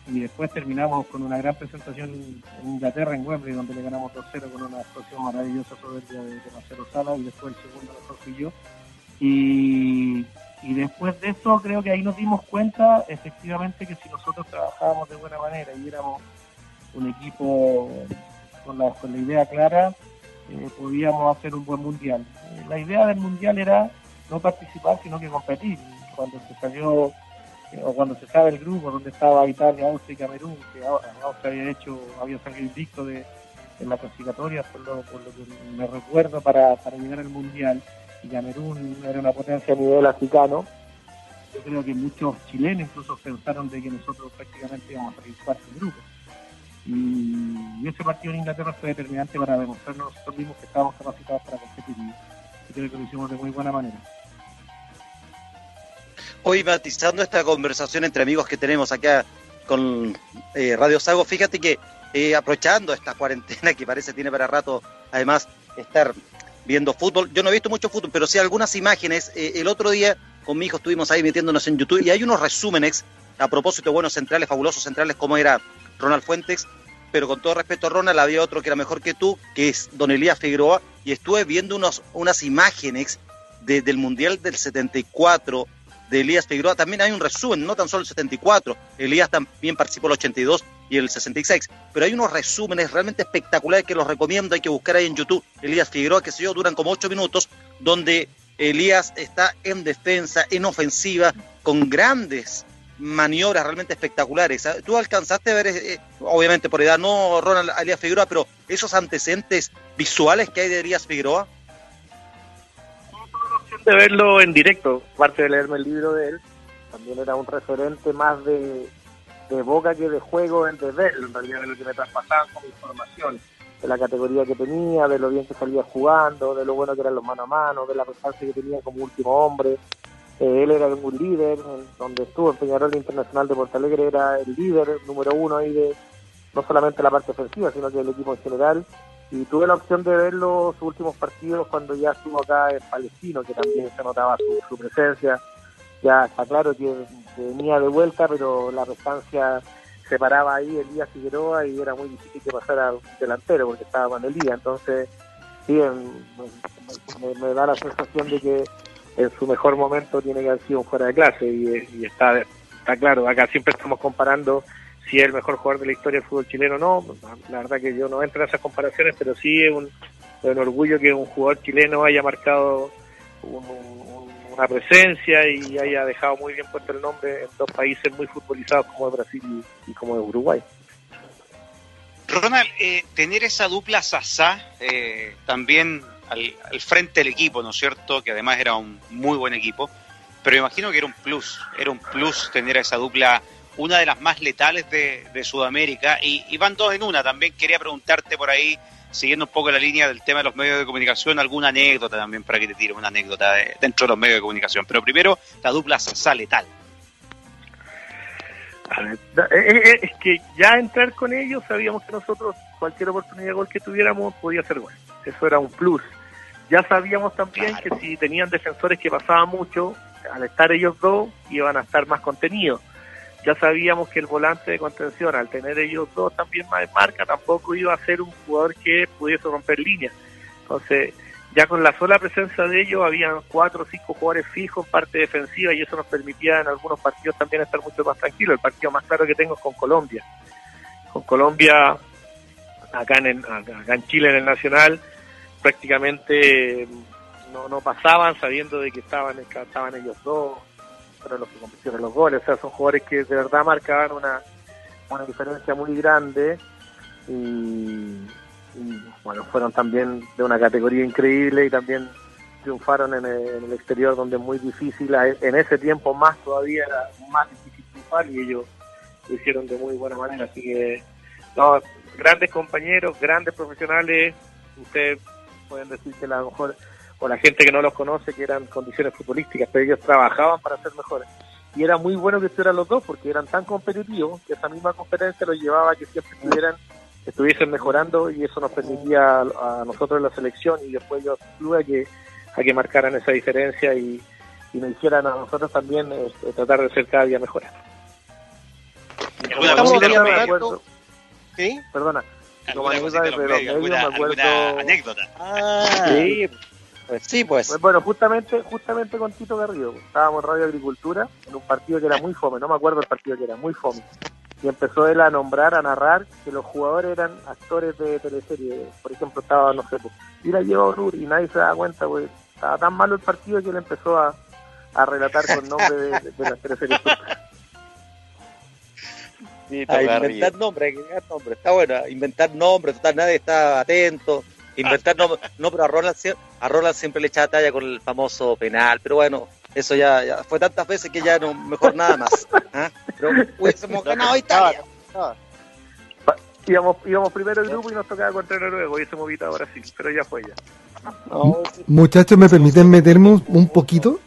Y después terminamos con una gran presentación en Inglaterra, en Wembley, donde le ganamos 2-0 con una actuación maravillosa soberbia de, de Marcelo Sala. Y después el segundo mejor fui yo. Y, y después de eso, creo que ahí nos dimos cuenta, efectivamente, que si nosotros trabajábamos de buena manera y éramos un equipo con la, con la idea clara, eh, podíamos hacer un buen mundial. Eh, la idea del mundial era no participar, sino que competir. Cuando se salió, o cuando se sabe el grupo donde estaba Italia, Austria y Camerún, que Austria había hecho, había salido invicto de, en la clasificatoria, por lo, por lo que me recuerdo, para, para llegar al mundial, y Camerún era una potencia a nivel africano. Yo creo que muchos chilenos incluso pensaron de que nosotros prácticamente íbamos a salir cuarto grupo. Y, ese partido en Inglaterra fue determinante para demostrarnos nosotros mismos que estábamos capacitados para competir. Y creo que lo hicimos de muy buena manera. Hoy matizando esta conversación entre amigos que tenemos acá con eh, Radio Sago, fíjate que eh, aprovechando esta cuarentena que parece tiene para rato, además, estar viendo fútbol. Yo no he visto mucho fútbol, pero sí algunas imágenes. Eh, el otro día con mi hijo estuvimos ahí metiéndonos en YouTube y hay unos resúmenes a propósito buenos centrales, fabulosos centrales, como era Ronald Fuentes. Pero con todo respeto Ronald, había otro que era mejor que tú, que es Don Elías Figueroa, y estuve viendo unos, unas imágenes de- del Mundial del 74 de Elías Figueroa. También hay un resumen, no tan solo el 74. Elías también participó el 82 y el 66. Pero hay unos resúmenes realmente espectaculares que los recomiendo. Hay que buscar ahí en YouTube. Elías Figueroa, que sé yo, duran como 8 minutos, donde Elías está en defensa, en ofensiva, con grandes maniobras realmente espectaculares. ¿ah? Tú alcanzaste a ver, eh, eh, obviamente por edad, no Ronald Elías Figueroa, pero esos antecedentes visuales que hay de Elías Figueroa. De verlo en directo, aparte de leerme el libro de él, también era un referente más de, de boca que de juego de verlo, en realidad de lo que me traspasaban como información, de la categoría que tenía, de lo bien que salía jugando, de lo bueno que eran los mano a mano, de la prestancia que tenía como último hombre. Eh, él era un líder, en donde estuvo en Peñarol Internacional de Porto Alegre, era el líder número uno ahí de no solamente la parte ofensiva, sino que el equipo en general y tuve la opción de verlo sus últimos partidos cuando ya estuvo acá en Palestino, que también se notaba su, presencia. Ya está claro que, venía de vuelta, pero la prestancia se paraba ahí Elías Figueroa y era muy difícil que pasara delantero porque estaba con Elías. Entonces, sí, me, da la sensación de que en su mejor momento tiene que haber sido fuera de clase y, y está, está claro, acá siempre estamos comparando si es el mejor jugador de la historia del fútbol chileno o no. La verdad que yo no entro en esas comparaciones, pero sí es un, un orgullo que un jugador chileno haya marcado una presencia y haya dejado muy bien puesto el nombre en dos países muy futbolizados como Brasil y, como Uruguay. Ronald, eh, tener esa dupla Sasá eh, también al, al, frente del equipo, ¿no es cierto? Que además era un muy buen equipo, pero imagino que era un plus, era un plus tener a esa dupla, una de las más letales de, de Sudamérica, y, y, van dos en una. También quería preguntarte por ahí siguiendo un poco la línea del tema de los medios de comunicación, alguna anécdota también para que te tire una anécdota dentro de los medios de comunicación. Pero primero, la dupla sale tal. Eh, eh, eh, es que ya entrar con ellos sabíamos que nosotros cualquier oportunidad de gol que tuviéramos podía ser gol. Eso era un plus. Ya sabíamos también que si tenían defensores que pasaban mucho, al estar ellos dos iban a estar más contenidos ya sabíamos que el volante de contención, al tener ellos dos también más de marca, tampoco iba a ser un jugador que pudiese romper líneas. Entonces, ya con la sola presencia de ellos, habían cuatro o cinco jugadores fijos parte defensiva y eso nos permitía en algunos partidos también estar mucho más tranquilos. El partido más claro que tengo es con Colombia. Con Colombia, acá en, acá en Chile, en el Nacional, prácticamente no, no pasaban sabiendo de que estaban, estaban ellos dos fueron los que convirtieron los goles. O sea, son jugadores que de verdad marcaban una, una diferencia muy grande y, bueno, fueron también de una categoría increíble y también triunfaron en el, exterior donde es muy difícil, en ese tiempo más todavía era más difícil triunfar y ellos lo hicieron de muy buena manera. Así que, no, grandes compañeros, grandes profesionales, ustedes pueden decir que a lo mejor o la gente que no los conoce, que eran condiciones futbolísticas, pero ellos trabajaban para ser mejores. Y era muy bueno que estuvieran los dos porque eran tan competitivos que esa misma competencia los llevaba a que siempre estuvieran, estuviesen mejorando y eso nos permitía a, nosotros en la selección y después yo a que, a que marcaran esa diferencia y, y nos hicieran a nosotros también este, tratar de ser cada día mejores. ¿Sí? Perdona. ¿Alguna, anécdota? Ah. Sí, pues sí, pues. pues. Bueno, justamente justamente con Tito Garrido. Estábamos en Radio Agricultura en un partido que era muy fome, no me acuerdo el partido que era, muy fome. Y empezó él a nombrar, a narrar que los jugadores eran actores de teleserie. Por ejemplo, estaba, no sé, pues, y la llevó Nur y nadie se da cuenta, pues estaba tan malo el partido que él empezó a, a relatar con nombre de, de, las teleseries. inventar nombres, nombre. Está bueno, inventar nombres, total, nadie está atento Inventar no, no, pero a Ronald, a Ronald siempre le echaba talla con el famoso penal, pero bueno, eso ya, ya fue tantas veces que ya no, mejor nada más. ¿ah? Pero hubiésemos ganado Italia. Íbamos, íbamos primero el grupo y nos tocaba contra Noruega, hubiésemos evitado Brasil, pero ya fue ya. Muchachos, ¿me permiten meterme un poquito?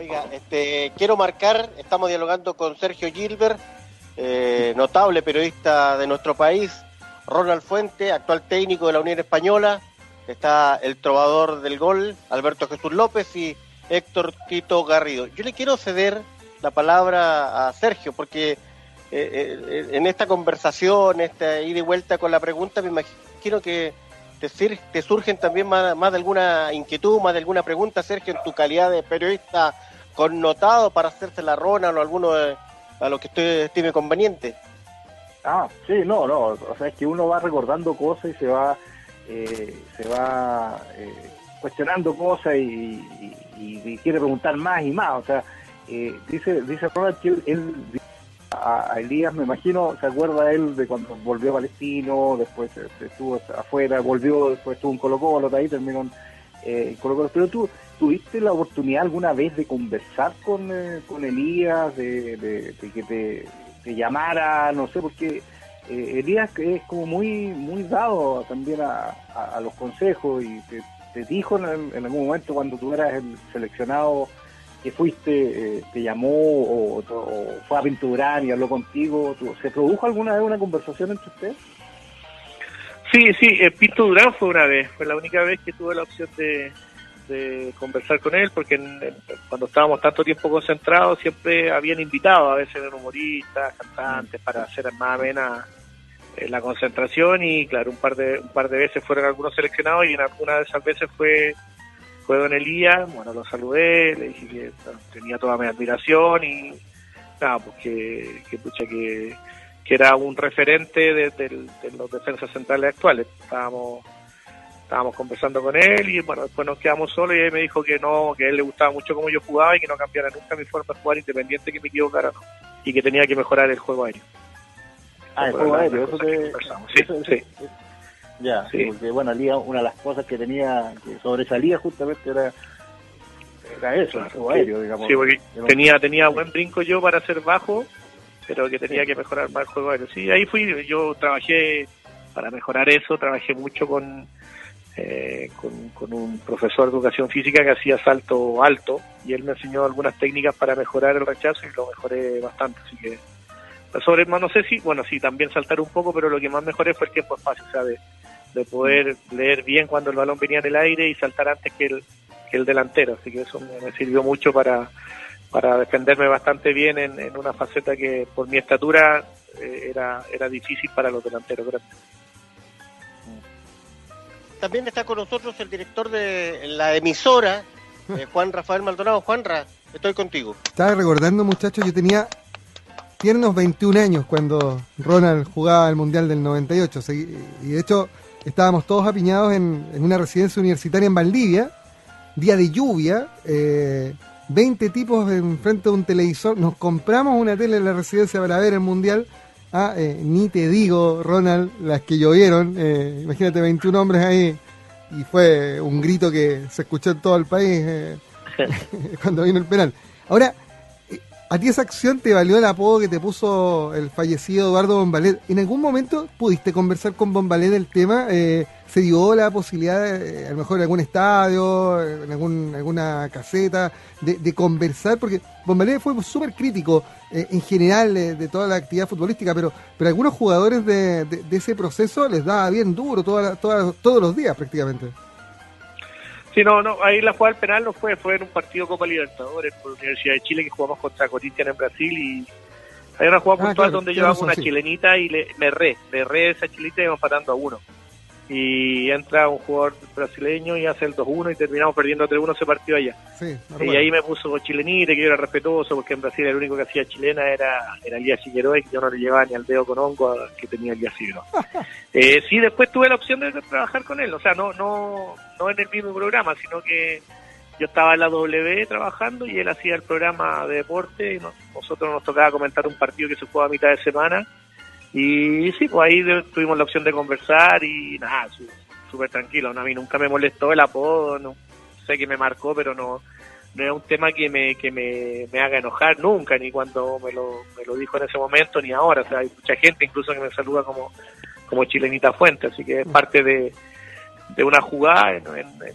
Oiga, este, quiero marcar, estamos dialogando con Sergio Gilbert, eh, notable periodista de nuestro país, Ronald Fuente, actual técnico de la Unión Española, está el trovador del gol, Alberto Jesús López y Héctor Tito Garrido. Yo le quiero ceder la palabra a Sergio, porque eh, eh, en esta conversación, esta ida y vuelta con la pregunta, me imagino que te, surgen también más, de alguna inquietud, más de alguna pregunta, Sergio, en tu calidad de periodista connotado para hacerse la Ronald o alguno a lo que usted estime conveniente. Ah, sí, no, no, o sea, es que uno va recordando cosas y se va, eh, se va eh, cuestionando cosas y, quiere preguntar más y más, o sea, eh, dice, dice Ronald que él, a, Elías, me imagino, se acuerda él de cuando volvió a Palestino, después estuvo afuera, volvió, después estuvo en Colo Colo, ahí terminó en Colo Colo, pero tú, ¿tuviste la oportunidad alguna vez de conversar con, con Elías, de que te te llamara, no sé, porque eh, Elías es como muy muy dado también a, los consejos y te, dijo en, algún momento cuando tú eras el seleccionado que fuiste, eh, te llamó o, fue a pinturar y habló contigo, ¿se produjo alguna vez una conversación entre ustedes? Sí, sí, eh, Pinto Durán fue una vez, fue la única vez que tuve la opción de, de conversar con él, porque cuando estábamos tanto tiempo concentrados siempre habían invitado a veces humoristas, cantantes, para hacer más amena eh, la concentración y claro, un par de un par de veces fueron algunos seleccionados y en alguna de esas veces fue fue Don Elías, bueno, lo saludé, le dije que tenía toda mi admiración y nada, pues que, que, que, era un referente de, de los defensas centrales actuales. Estábamos estábamos conversando con él y bueno, después nos quedamos solos y él me dijo que no, que a él le gustaba mucho cómo yo jugaba y que no cambiara nunca mi forma de jugar independiente que me equivocara y que tenía que mejorar el juego aéreo. Ah, el juego aéreo, eso que... Sí, sí. Ya, sí. porque bueno, una de las cosas que tenía, que sobresalía justamente era era eso, el juego aéreo, digamos. Sí, porque tenía, tenía buen brinco yo para ser bajo, pero que tenía que mejorar más el juego aéreo. Sí, ahí fui, yo trabajé para mejorar eso, trabajé mucho con eh, con, un profesor de educación física que hacía salto alto y él me enseñó algunas técnicas para mejorar el rechazo y lo mejoré bastante. Así que, sobre no sé si, bueno, sí, también saltar un poco, pero lo que más mejoré fue el tiempo espacio, o sea, de, poder leer bien cuando el balón venía en el aire y saltar antes que el, que el delantero. Así que eso me, sirvió mucho para, para defenderme bastante bien en, una faceta que por mi estatura eh, era, era difícil para los delanteros grandes también está con nosotros el director de la emisora, eh, <laughs> Juan Rafael Maldonado. Juanra, estoy contigo. Estaba recordando, muchachos, yo tenía tiernos 21 años cuando Ronald jugaba el Mundial del 98. Y de hecho, estábamos todos apiñados en, una residencia universitaria en Valdivia, día de lluvia, 20 eh, tipos enfrente de un televisor. Nos compramos una tele en la residencia para ver el Mundial Ah, eh, ni te digo, Ronald, las que llovieron. Eh, imagínate 21 hombres ahí. Y fue un grito que se escuchó en todo el país eh, <laughs> cuando vino el penal. Ahora, ¿A ti esa acción te valió el apodo que te puso el fallecido Eduardo Bombalet? ¿En algún momento pudiste conversar con Bombalet del tema? Eh, ¿Se dio la posibilidad, eh, a lo mejor en algún estadio, en alguna caseta, de, conversar? Porque Bombalet fue súper crítico eh, en general de toda la actividad futbolística, pero, pero algunos jugadores de, ese proceso les daba bien duro todos los días prácticamente. Sí, no, no, ahí la jugada del penal no fue, fue en un partido Copa Libertadores por la Universidad de Chile que jugamos contra Corinthians en Brasil y hay una jugada ah, puntual donde yo hago una chilenita y le, me re, me re esa chilita y vamos patando a uno y entra un jugador brasileño y hace el 2-1 y terminamos perdiendo 3-1 ese partido allá. y ahí me puso chilenita, que yo era respetuoso, porque en Brasil el único que hacía chilena era, era Elías Figueroa y yo no le llevaba ni al dedo con hongo que tenía Elías Figueroa. <laughs> eh, sí, después tuve la opción de trabajar con él, o sea, no, no, no en el mismo programa, sino que yo estaba en la W trabajando y él hacía el programa de deporte y nosotros nos tocaba comentar un partido que se jugaba a mitad de semana y sí, pues ahí tuvimos la opción de conversar y nada, súper tranquilo. a mí nunca me molestó el apodo, no sé que me marcó, pero no, no es un tema que me, que me, me haga enojar nunca, ni cuando me lo, me lo dijo en ese momento, ni ahora. O sea, hay mucha gente incluso que me saluda como, como Chilenita Fuente, así que es parte de, de una jugada en,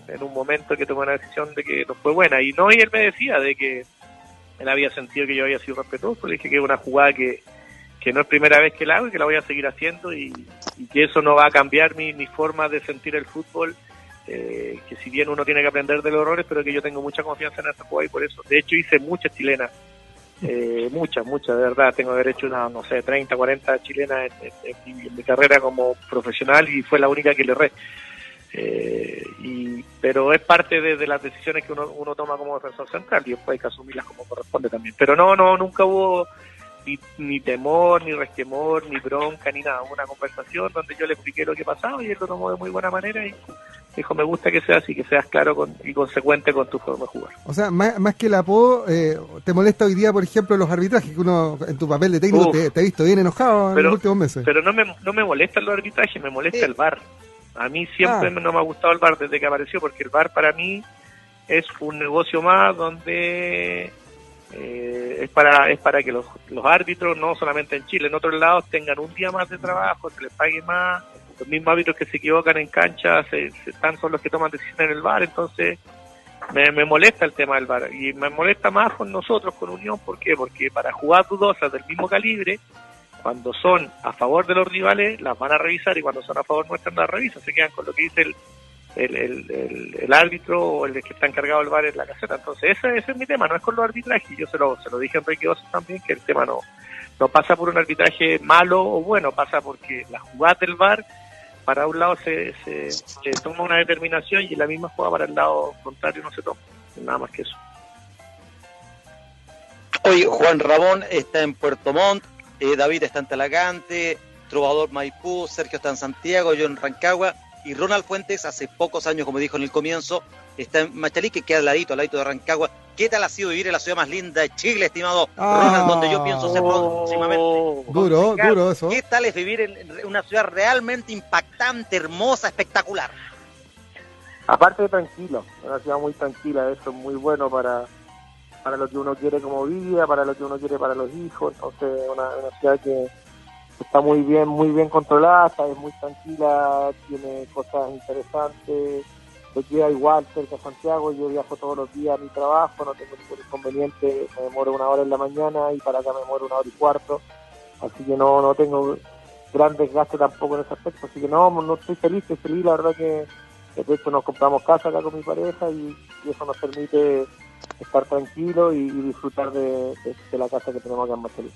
en, un momento que tomé una decisión de que no fue buena. Y no, y él me decía de que él había sentido que yo había sido respetuoso, le dije que es una jugada que que no es primera vez que la hago y que la voy a seguir haciendo y, que eso no va a cambiar mi, mi forma de sentir el fútbol, eh, que si bien uno tiene que aprender de los errores, pero que yo tengo mucha confianza en esta jugada y por eso, de hecho hice muchas chilenas, eh, muchas, muchas, de verdad, tengo derecho a una, no sé, 30, 40 chilenas en, mi, carrera como profesional y fue la única que le erré. Eh, y, pero es parte de, las decisiones que uno, uno toma como defensor central y después hay que asumirlas como corresponde también. Pero no, no, nunca hubo ni, temor, ni resquemor, ni bronca, ni nada. una conversación donde yo le expliqué lo que pasaba y él lo tomó de muy buena manera y dijo, me gusta que seas así, que seas claro y consecuente con tu forma de jugar. O sea, más, que el apodo, eh, ¿te molesta hoy día, por ejemplo, los arbitrajes? Que uno en tu papel de técnico te, ha visto bien enojado en los últimos meses. Pero no me, no me molestan los arbitrajes, me molesta el bar. A mí siempre ah. no me ha gustado el bar desde que apareció, porque el bar para mí es un negocio más donde eh, es para es para que los, árbitros, no solamente en Chile, en otros lados, tengan un día más de trabajo, se les pague más. Los mismos árbitros que se equivocan en cancha se, están son los que toman decisiones en el bar, entonces me, me, molesta el tema del bar y me molesta más con nosotros, con Unión, ¿por qué? Porque para jugar dudosas del mismo calibre, cuando son a favor de los rivales, las van a revisar y cuando son a favor nuestras, las revisan, se quedan con lo que dice el, el, el, el, árbitro o el que está encargado del bar en la caseta. Entonces, ese, ese es mi tema, no es con los arbitrajes. Yo se lo, se lo dije a Enrique Osos también, que el tema no, no pasa por un arbitraje malo o bueno, pasa porque la jugada del bar para un lado se, se, se toma una determinación y la misma jugada para el lado contrario no se toma. Nada más que eso. Hoy Juan Ramón está en Puerto Montt, eh, David está en Talagante, Trovador Maipú, Sergio está en Santiago, yo en Rancagua y Ronald Fuentes hace pocos años, como dijo en el comienzo, está en Machalí, que queda al ladito, al ladito de Rancagua. ¿Qué tal ha sido vivir en la ciudad más linda de Chile, estimado Ah. Ronald, donde yo pienso ser próximamente? Duro, duro eso. ¿Qué tal es vivir en en una ciudad realmente impactante, hermosa, espectacular? Aparte de tranquilo, una ciudad muy tranquila, eso es muy bueno para, para lo que uno quiere como vida, para lo que uno quiere para los hijos, entonces una, una ciudad que está muy bien, muy bien controlada, está- es muy tranquila, tiene cosas interesantes, me queda igual cerca de Santiago, yo viajo todos los días a mi trabajo, no tengo ningún inconveniente, me demoro una hora en la mañana y para acá me demoro una hora y cuarto, así que no, no tengo gran desgaste tampoco en ese aspecto, así que no, no estoy feliz, estoy feliz, la verdad que de hecho nos compramos casa acá con mi pareja y, eso nos permite estar tranquilos y, disfrutar de, de- la casa que tenemos acá en Marcelí.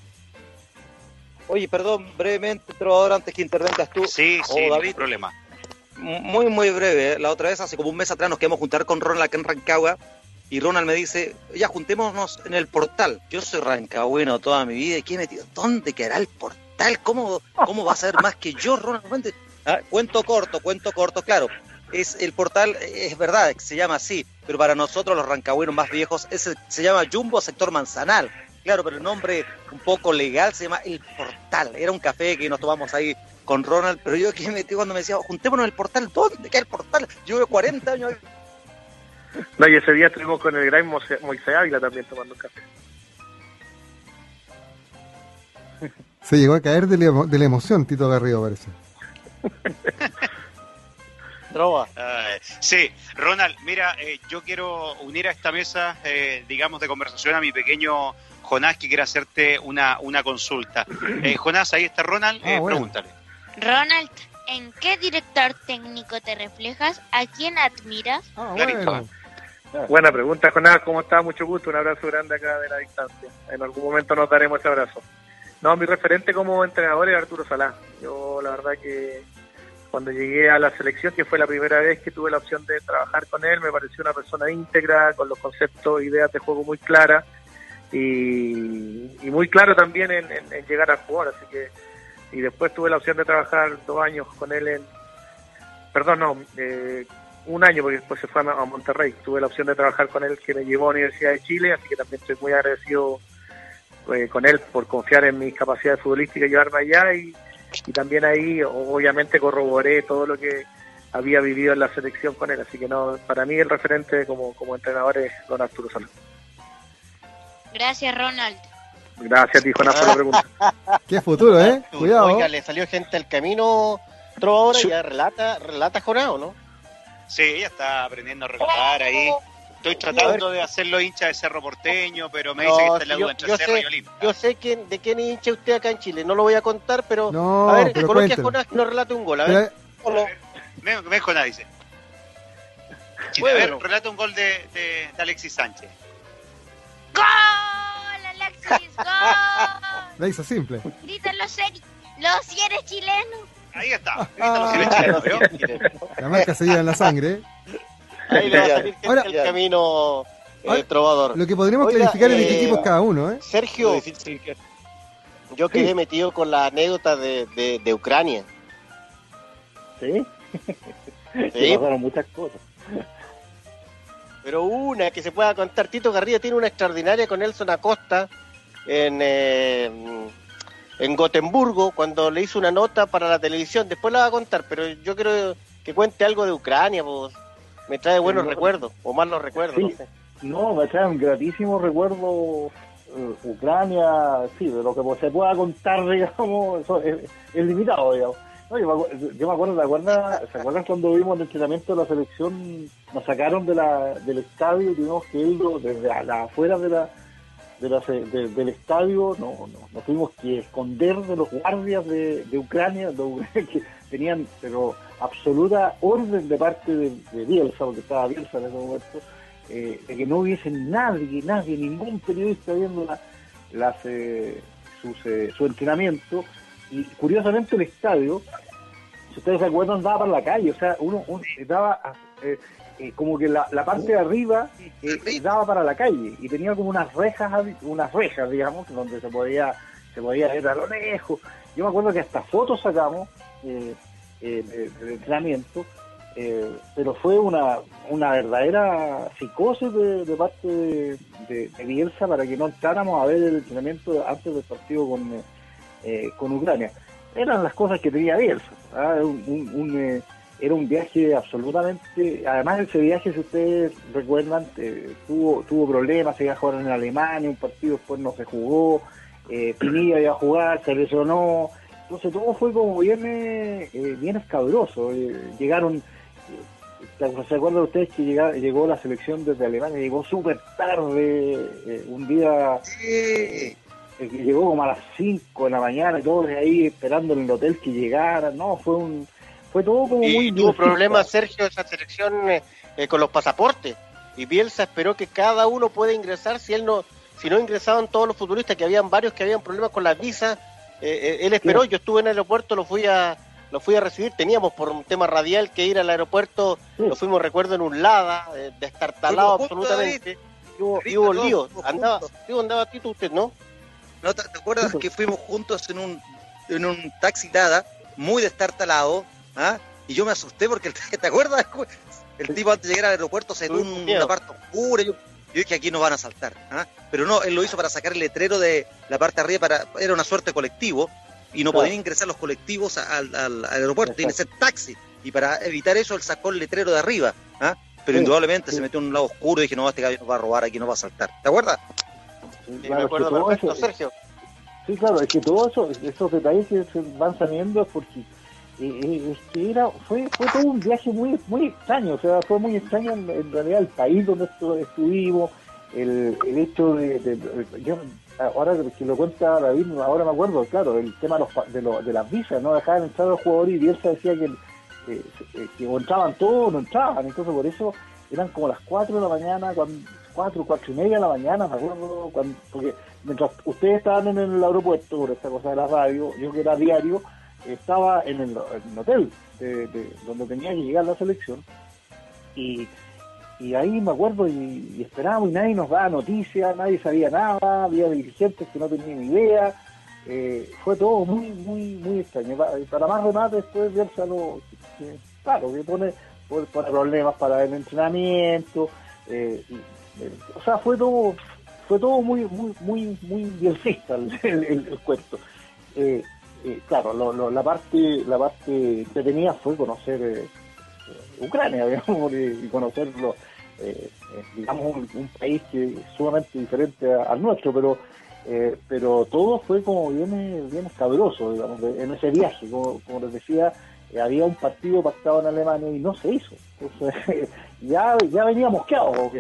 Oye, perdón, brevemente, Trovador, antes que intervengas tú. Sí, o sí, no hay David, problema. muy, muy breve. ¿eh? La otra vez, hace como un mes atrás, nos quedamos juntar con Ronald acá en Rancagua. Y Ronald me dice, ya juntémonos en el portal. Yo soy rancagüeno toda mi vida. ¿Y qué metido? ¿Dónde quedará el portal? ¿Cómo, cómo va a ser más que yo, Ronald? <laughs> Ah, cuento corto, cuento corto, claro. Es el portal, eh, es verdad, se llama así, pero para nosotros los rancagüenos más viejos es, se llama Jumbo Sector Manzanal. Claro, pero el nombre un poco legal se llama El Portal. Era un café que nos tomamos ahí con Ronald, pero yo que metí cuando me decía, juntémonos en el portal, ¿dónde queda el portal? Yo llevo 40 años ahí. No, y ese día estuvimos con el gran Moisés Moisés Ávila también tomando un café. <laughs> Se llegó a caer de la, emo- de la emoción, Tito Garrido, parece. <laughs> Trova. Ay, sí, Ronald, mira, eh, yo quiero unir a esta mesa, eh, digamos, de conversación a mi pequeño Jonás que quiere hacerte una, una consulta. Eh, Jonás, ahí está Ronald, Ah, eh, bueno. pregúntale. Ronald, ¿en qué director técnico te reflejas? ¿A quién admiras? Ah, bueno. Buena pregunta, Jonás. ¿Cómo estás? Mucho gusto. Un abrazo grande acá de la distancia. En algún momento nos daremos ese abrazo. No, mi referente como entrenador es Arturo Salá. Yo, la verdad que cuando llegué a la selección, que fue la primera vez que tuve la opción de trabajar con él, me pareció una persona íntegra, con los conceptos, ideas de juego muy claras y, muy claro también en, llegar a jugar. Así que, y después tuve la opción de trabajar dos años con él en, perdón, no, eh, un año porque después se fue a, Monterrey. Tuve la opción de trabajar con él que me llevó a la Universidad de Chile, así que también estoy muy agradecido eh, con él por confiar en mis capacidades futbolísticas y llevarme allá y, también ahí obviamente corroboré todo lo que había vivido en la selección con él, así que no, para mí el referente como, como entrenador es don Arturo Salá. Gracias, Ronald. Gracias, dijo por la pregunta. <laughs> Qué futuro, ¿eh? Cuidado. Oiga, le salió gente al camino trovadora y ya relata, relata Jonás, ¿o no? Sí, ella está aprendiendo a relatar ahí. Estoy tratando de hacerlo hincha de Cerro Porteño, pero me dice que está en la duda entre yo Cerro sé- y Olimpia. Yo sé quién, de quién es hincha usted acá en Chile, no lo voy a contar, pero No, a ver, pero coloque a cuéntelo. Jonás que nos relate un gol, a Pero, ver. Solo. Ven, ven Jonás, dice. Chile, a ver, relata un gol de, de- de Alexis Sánchez. ¡Gol, Alexis! ¡Gol! la hizo simple. Gritan los, los chilenos. Ahí está. Ah. Grita los cielos chilenos. La marca se lleva en la sangre. Ahí le va a salir Ahora- al camino eh, Ahora, trovador. Lo que podríamos Oiga, clarificar es de qué eh, equipo es cada uno, ¿eh? Sergio, yo quedé metido con la anécdota de, de, de Ucrania. ¿Sí? <laughs> Sí, pasaron muchas cosas. Pero una que se pueda contar. Tito Garrido tiene una extraordinaria con Nelson Acosta en, eh, en Gotemburgo cuando le hizo una nota para la televisión. Después la va a contar, pero yo quiero que cuente algo de Ucrania. Pues. Me trae buenos no- recuerdos, o malos recuerdos, Sí. no sé. No, me traen gratísimos recuerdos eh, Ucrania, sí, de lo que pues, se pueda contar, <laughs> digamos, eso es, es limitado, digamos. No, yo, me yo me acuerdo, ¿te acuerdas, ¿se acuerdan cuando vimos el entrenamiento de la selección? Nos sacaron del estadio y tuvimos que ir desde afuera del estadio, no, no, nos tuvimos que esconder de los guardias de, Ucrania, <laughs> que tenían pero absoluta orden de parte de, Bielsa, porque estaba Bielsa en ese momento, eh, de que no hubiese nadie, nadie, ningún periodista viendo la- eh, eh, su entrenamiento. Y curiosamente el estadio, si ustedes se acuerdan, daba para la calle, o sea, uno, uno daba eh, eh, como que la, la parte de arriba eh, daba para la calle y tenía como unas rejas, unas rejas, digamos, donde se podía se podía ver a lo lejos. Yo me acuerdo que hasta fotos sacamos eh, eh, de, de entrenamiento, eh, pero fue una, una verdadera psicosis de, de parte de, de- de Bielsa para que no entráramos a ver el entrenamiento antes del partido con, eh, con Ucrania. Eran las cosas que tenía Bielsa. ¿ah? Un- un- un, eh, era un viaje absolutamente. Además, ese viaje, si ustedes recuerdan, eh, tuvo tuvo problemas. Se iba a jugar en Alemania, un partido después no se jugó. Eh, <clears throat> Pinilla iba a jugar, se lesionó. Entonces, todo fue como bien, bien escabroso. Llegaron. ¿Se acuerdan ustedes que llega- llegó la selección desde Alemania? Llegó súper tarde, eh, un día llegó como a las 5 de la mañana, y todos de ahí esperando en el hotel que llegara. No, fue un fue todo como muy Y tuvo bielcista. problemas, Sergio, esa selección eh, eh, con los pasaportes. Y Bielsa esperó que cada uno pueda ingresar. Si él no, si no ingresaban todos los futbolistas, que habían varios que habían problemas con las visas, eh, eh, él esperó. Yo estuve en el aeropuerto, lo fui a lo fui a recibir. Teníamos por un tema radial que ir al aeropuerto. Lo fuimos, recuerdo, en un Lada, eh, destartalado absolutamente. Y hubo, y hubo lío. Andaba, sí, andaba Tito usted, ¿no? ¿No te, te acuerdas que fuimos juntos en un, en un taxi nada, muy destartalado? ¿ah? Y yo me asusté porque, el- <laughs> ¿te acuerdas? El tipo antes de llegar al aeropuerto se dio un- una parte oscura. y Yo, yo dije aquí nos van a saltar. ¿ah? Pero no, él lo hizo para sacar el letrero de la parte de arriba. para Era una suerte colectivo y no Claro. podían ingresar los colectivos al, al- al aeropuerto. Tiene que ser taxi. Y para evitar eso, él sacó el letrero de arriba. ¿ah? Pero Sí, indudablemente sí. se metió en un lado oscuro y dije, no, este gallo nos va a robar, aquí nos va a saltar. ¿Te acuerdas? Sí, claro, me es que acuerdo todo perfecto, eso- Sergio. Sí, claro, es que todos eso, esos detalles que se van saliendo es porque eh, eh, es que era, fue, fue todo un viaje muy, muy extraño, o sea, fue muy extraño en, en realidad el país donde estu- estuvimos, el, el hecho de, de- de- yo, ahora que lo cuenta David, ahora me acuerdo, claro, el tema de, los, de, lo- de las visas, no dejaban entrar a los jugadores y Bielsa decía que, eh, eh, que o entraban todos o no entraban, entonces por eso eran como las 4 de la mañana, cuando, 4, 4 y media de la mañana, me acuerdo, cuando, porque mientras ustedes estaban en el aeropuerto por esta cosa de la radio, yo que era diario, estaba en el, hotel de, de- donde tenía que llegar la selección y, ahí me acuerdo y, esperábamos y nadie nos daba noticias, nadie sabía nada, había dirigentes que no tenían idea, eh, fue todo muy, muy, muy extraño. Pa- Para más remate después Bielsa lo, que- claro, que pone, problemas para el entrenamiento, eh, eh, o sea, fue todo, fue todo muy, muy, muy, muy <laughs> el, el, cuento. Eh, eh, claro, la parte, la parte que tenía fue conocer eh, Ucrania, <laughs> digamos, y, conocerlo, digamos, un, país que sumamente diferente al nuestro, pero pero todo fue como bien, bien escabroso, digamos, en ese viaje. Como, les decía, había un partido pactado en Alemania y no se hizo. <laughs> Ya, ya venía mosqueado, como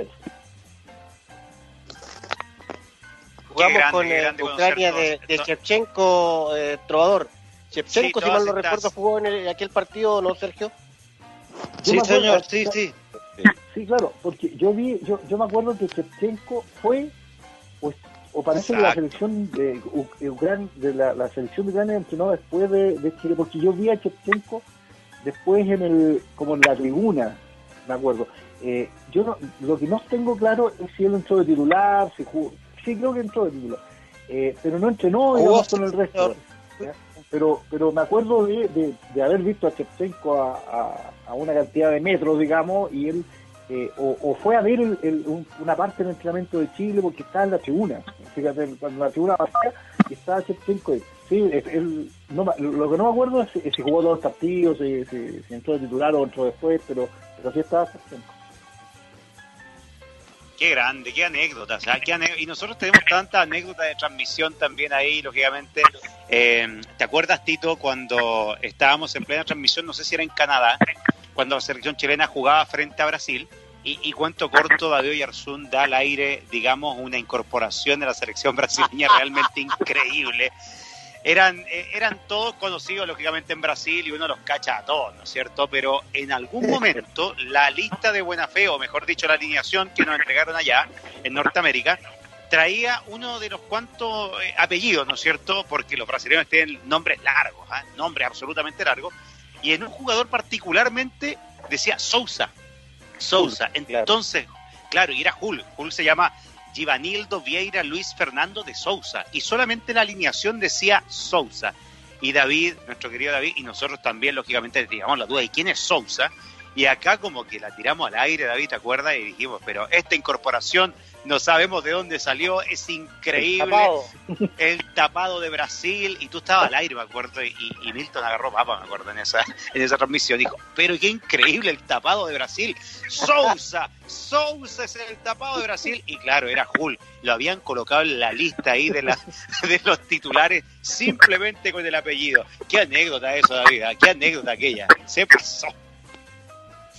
Jugamos grande, con eh, Ucrania de, de Shevchenko, eh, Trovador. Shevchenko, Sí, si mal no recuerdo, jugó en el- aquel partido, ¿no, Sergio? Yo me acuerdo- sí. Sí, claro, porque yo vi, yo, yo me acuerdo que Shevchenko fue, o, o parece que la selección de Ucrania, de la, la selección de Ucrania entrenó después de, de Chile, porque yo vi a Shevchenko después en el, como en la tribuna, me acuerdo. Eh, yo no, lo que no tengo claro es si él entró de titular, si jugó, sí creo que entró de titular, eh, pero no entrenó digamos, con el resto. ¿ya? Pero, pero me acuerdo de, de, de haber visto a Shevchenko a, a, a una cantidad de metros, digamos, y él eh, o, o fue a ver el- el- un- una parte del entrenamiento de Chile porque estaba en la tribuna. Fíjate, cuando la tribuna vacía estaba Shevchenko. ahí. Sí, él, no, lo que no me acuerdo es si, jugó todos los partidos, si, si- si entró de titular o entró después, pero, pero sí estaba Shevchenko. Qué grande, qué anécdotas. ¿ah? Qué ane- Y nosotros tenemos tantas anécdotas de transmisión también ahí, lógicamente. Eh, ¿Te acuerdas, Tito, cuando estábamos en plena transmisión, no sé si era en Canadá, cuando la selección chilena jugaba frente a Brasil? Y, y cuánto corto David Oyarzún da al aire, digamos, una incorporación de la selección brasileña realmente increíble. Eran, eh, eran todos conocidos, lógicamente, en Brasil y uno los cacha a todos, ¿no es cierto? Pero en algún momento la lista de buena fe, o mejor dicho, la alineación que nos entregaron allá en Norteamérica, traía uno de los cuantos eh, apellidos, ¿no es cierto? Porque los brasileños tienen nombres largos, ¿ah? nombres absolutamente largos. Y en un jugador particularmente decía Sousa. Sousa. Entonces, claro, y era Hulk. Hulk se llama Givanildo Vieira Luis Fernando de Sousa. Y solamente la alineación decía Sousa. Y David, nuestro querido David, y nosotros también, lógicamente, teníamos la duda, ¿y quién es Sousa? Y acá como que la tiramos al aire, David, ¿te acuerdas? Y dijimos, pero esta incorporación no sabemos de dónde salió, es increíble. El tapado. El tapado de Brasil, y tú estabas al aire, me acuerdo, y, y Milton agarró papa, me acuerdo, en esa, en esa transmisión. Dijo, pero qué increíble el tapado de Brasil. Sousa, Sousa es el tapado de Brasil. Y claro, era Hulk. Lo habían colocado en la lista ahí de, la, de los titulares simplemente con el apellido. Qué anécdota eso, David, ¿ah? qué anécdota aquella. Se pasó.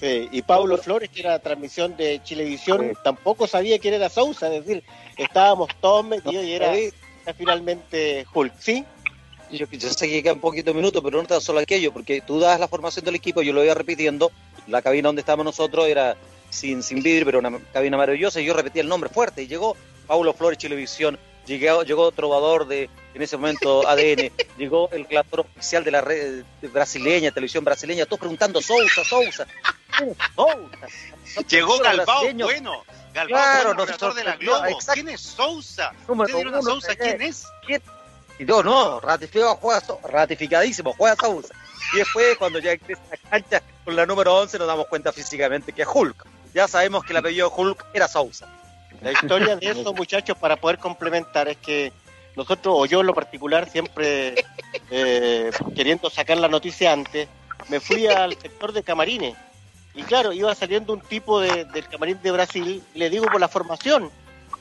Sí, y Pablo Flores, que era la transmisión de Chilevisión, tampoco sabía quién era Sousa, es decir, estábamos todos metidos y era, era finalmente Hulk, ¿sí? Yo, yo sé que queda un poquito de minutos, pero no tan solo aquello, porque tú das la formación del equipo, yo lo iba repitiendo, la cabina donde estábamos nosotros era sin, sin vidrio, pero una cabina maravillosa, y yo repetía el nombre fuerte, y llegó Paulo Flores Chilevisión, llegó, llegó Trovador de, en ese momento, <laughs> ADN, llegó el creador oficial de la red brasileña, televisión brasileña, todos preguntando Sousa, Sousa, Sousa. Llegó Galbao, bueno. Galbao, Claro, operador de la Globo. exacto. ¿Quién es Sousa? Número ¿Usted dieron a uno, Sousa? ¿Quién es? ¿Quién? Y yo, no, ratificado, juega, ratificadísimo, juega Sousa. Y después, cuando ya ingresa a la cancha con la número 11, nos damos cuenta físicamente que es Hulk. Ya sabemos que el apellido Hulk era Sousa. La historia de eso, <laughs> muchachos, para poder complementar, es que nosotros, o yo en lo particular, siempre eh, queriendo sacar la noticia antes, me fui al sector de camarines. Y claro, iba saliendo un tipo de- del camarín de Brasil, y le digo por la formación.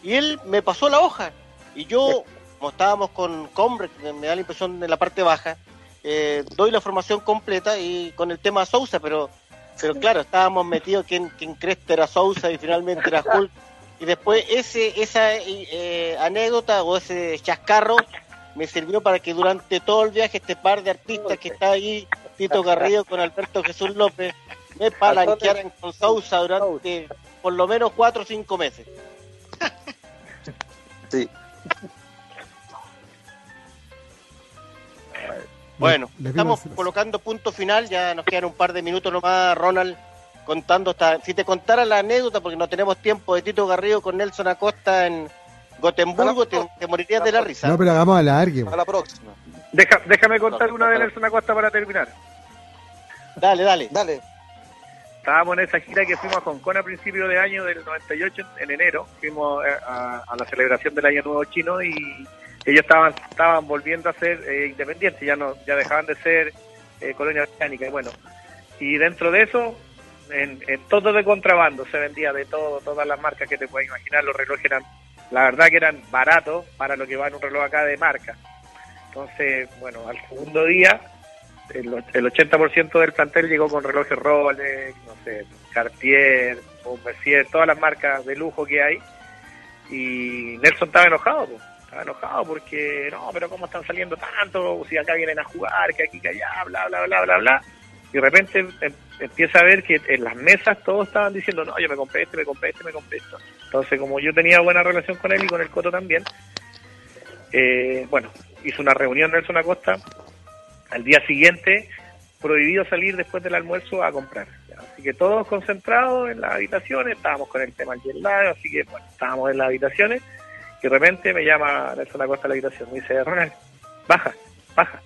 Y él me pasó la hoja. Y yo, como estábamos con Combre, que me da la impresión de la parte baja, eh, doy la formación completa y con el tema Sousa, pero pero claro, estábamos metidos que en, que en Cresta era Sousa y finalmente era Hulk. Y después ese esa eh, anécdota o ese chascarro me sirvió para que durante todo el viaje este par de artistas que está ahí, Tito Garrido con Alberto Jesús López, me palanquearan con Sousa durante por lo menos cuatro o cinco meses. <laughs> Sí. Bueno, estamos colocando punto final, ya nos quedan un par de minutos nomás, Ronald, contando esta... Si te contara la anécdota, porque no tenemos tiempo, de Tito Garrido con Nelson Acosta en Gotemburgo, te, te morirías de la risa. No, pero hagamos alargue. A la próxima. Deja- déjame contar una de Nelson Acosta para terminar. Dale, dale. Dale. Estábamos en esa gira que fuimos a Hong Kong a principios de año del 98, en enero. Fuimos eh, a, a la celebración del Año Nuevo Chino y ellos estaban estaban volviendo a ser eh, independientes, ya no ya dejaban de ser eh, colonia británica. Y bueno, y dentro de eso, en, en todo de contrabando, se vendía de todo, todas las marcas que te puedes imaginar. Los relojes eran, la verdad que eran baratos para lo que va en un reloj acá de marca. Entonces, bueno, al segundo día el, el 80% del plantel llegó con relojes Rolex, no sé, Cartier, Mercier, todas las marcas de lujo que hay. Y Nelson estaba enojado, estaba enojado porque, no, pero ¿cómo están saliendo tanto? Si acá vienen a jugar, que aquí, que allá, bla, bla, bla, bla, bla. Y de repente em- empieza a ver que en las mesas todos estaban diciendo, no, yo me compré este, me compré este, me compré esto. Entonces, como yo tenía buena relación con él y con el Coto también, eh, bueno, hizo una reunión Nelson Acosta al día siguiente prohibido salir después del almuerzo a comprar. Así que todos concentrados en las habitaciones, estábamos con el tema del jet lag, así que bueno, estábamos en las habitaciones y de repente me llama Nelson Acosta a la habitación, me dice, Ronald, baja, baja.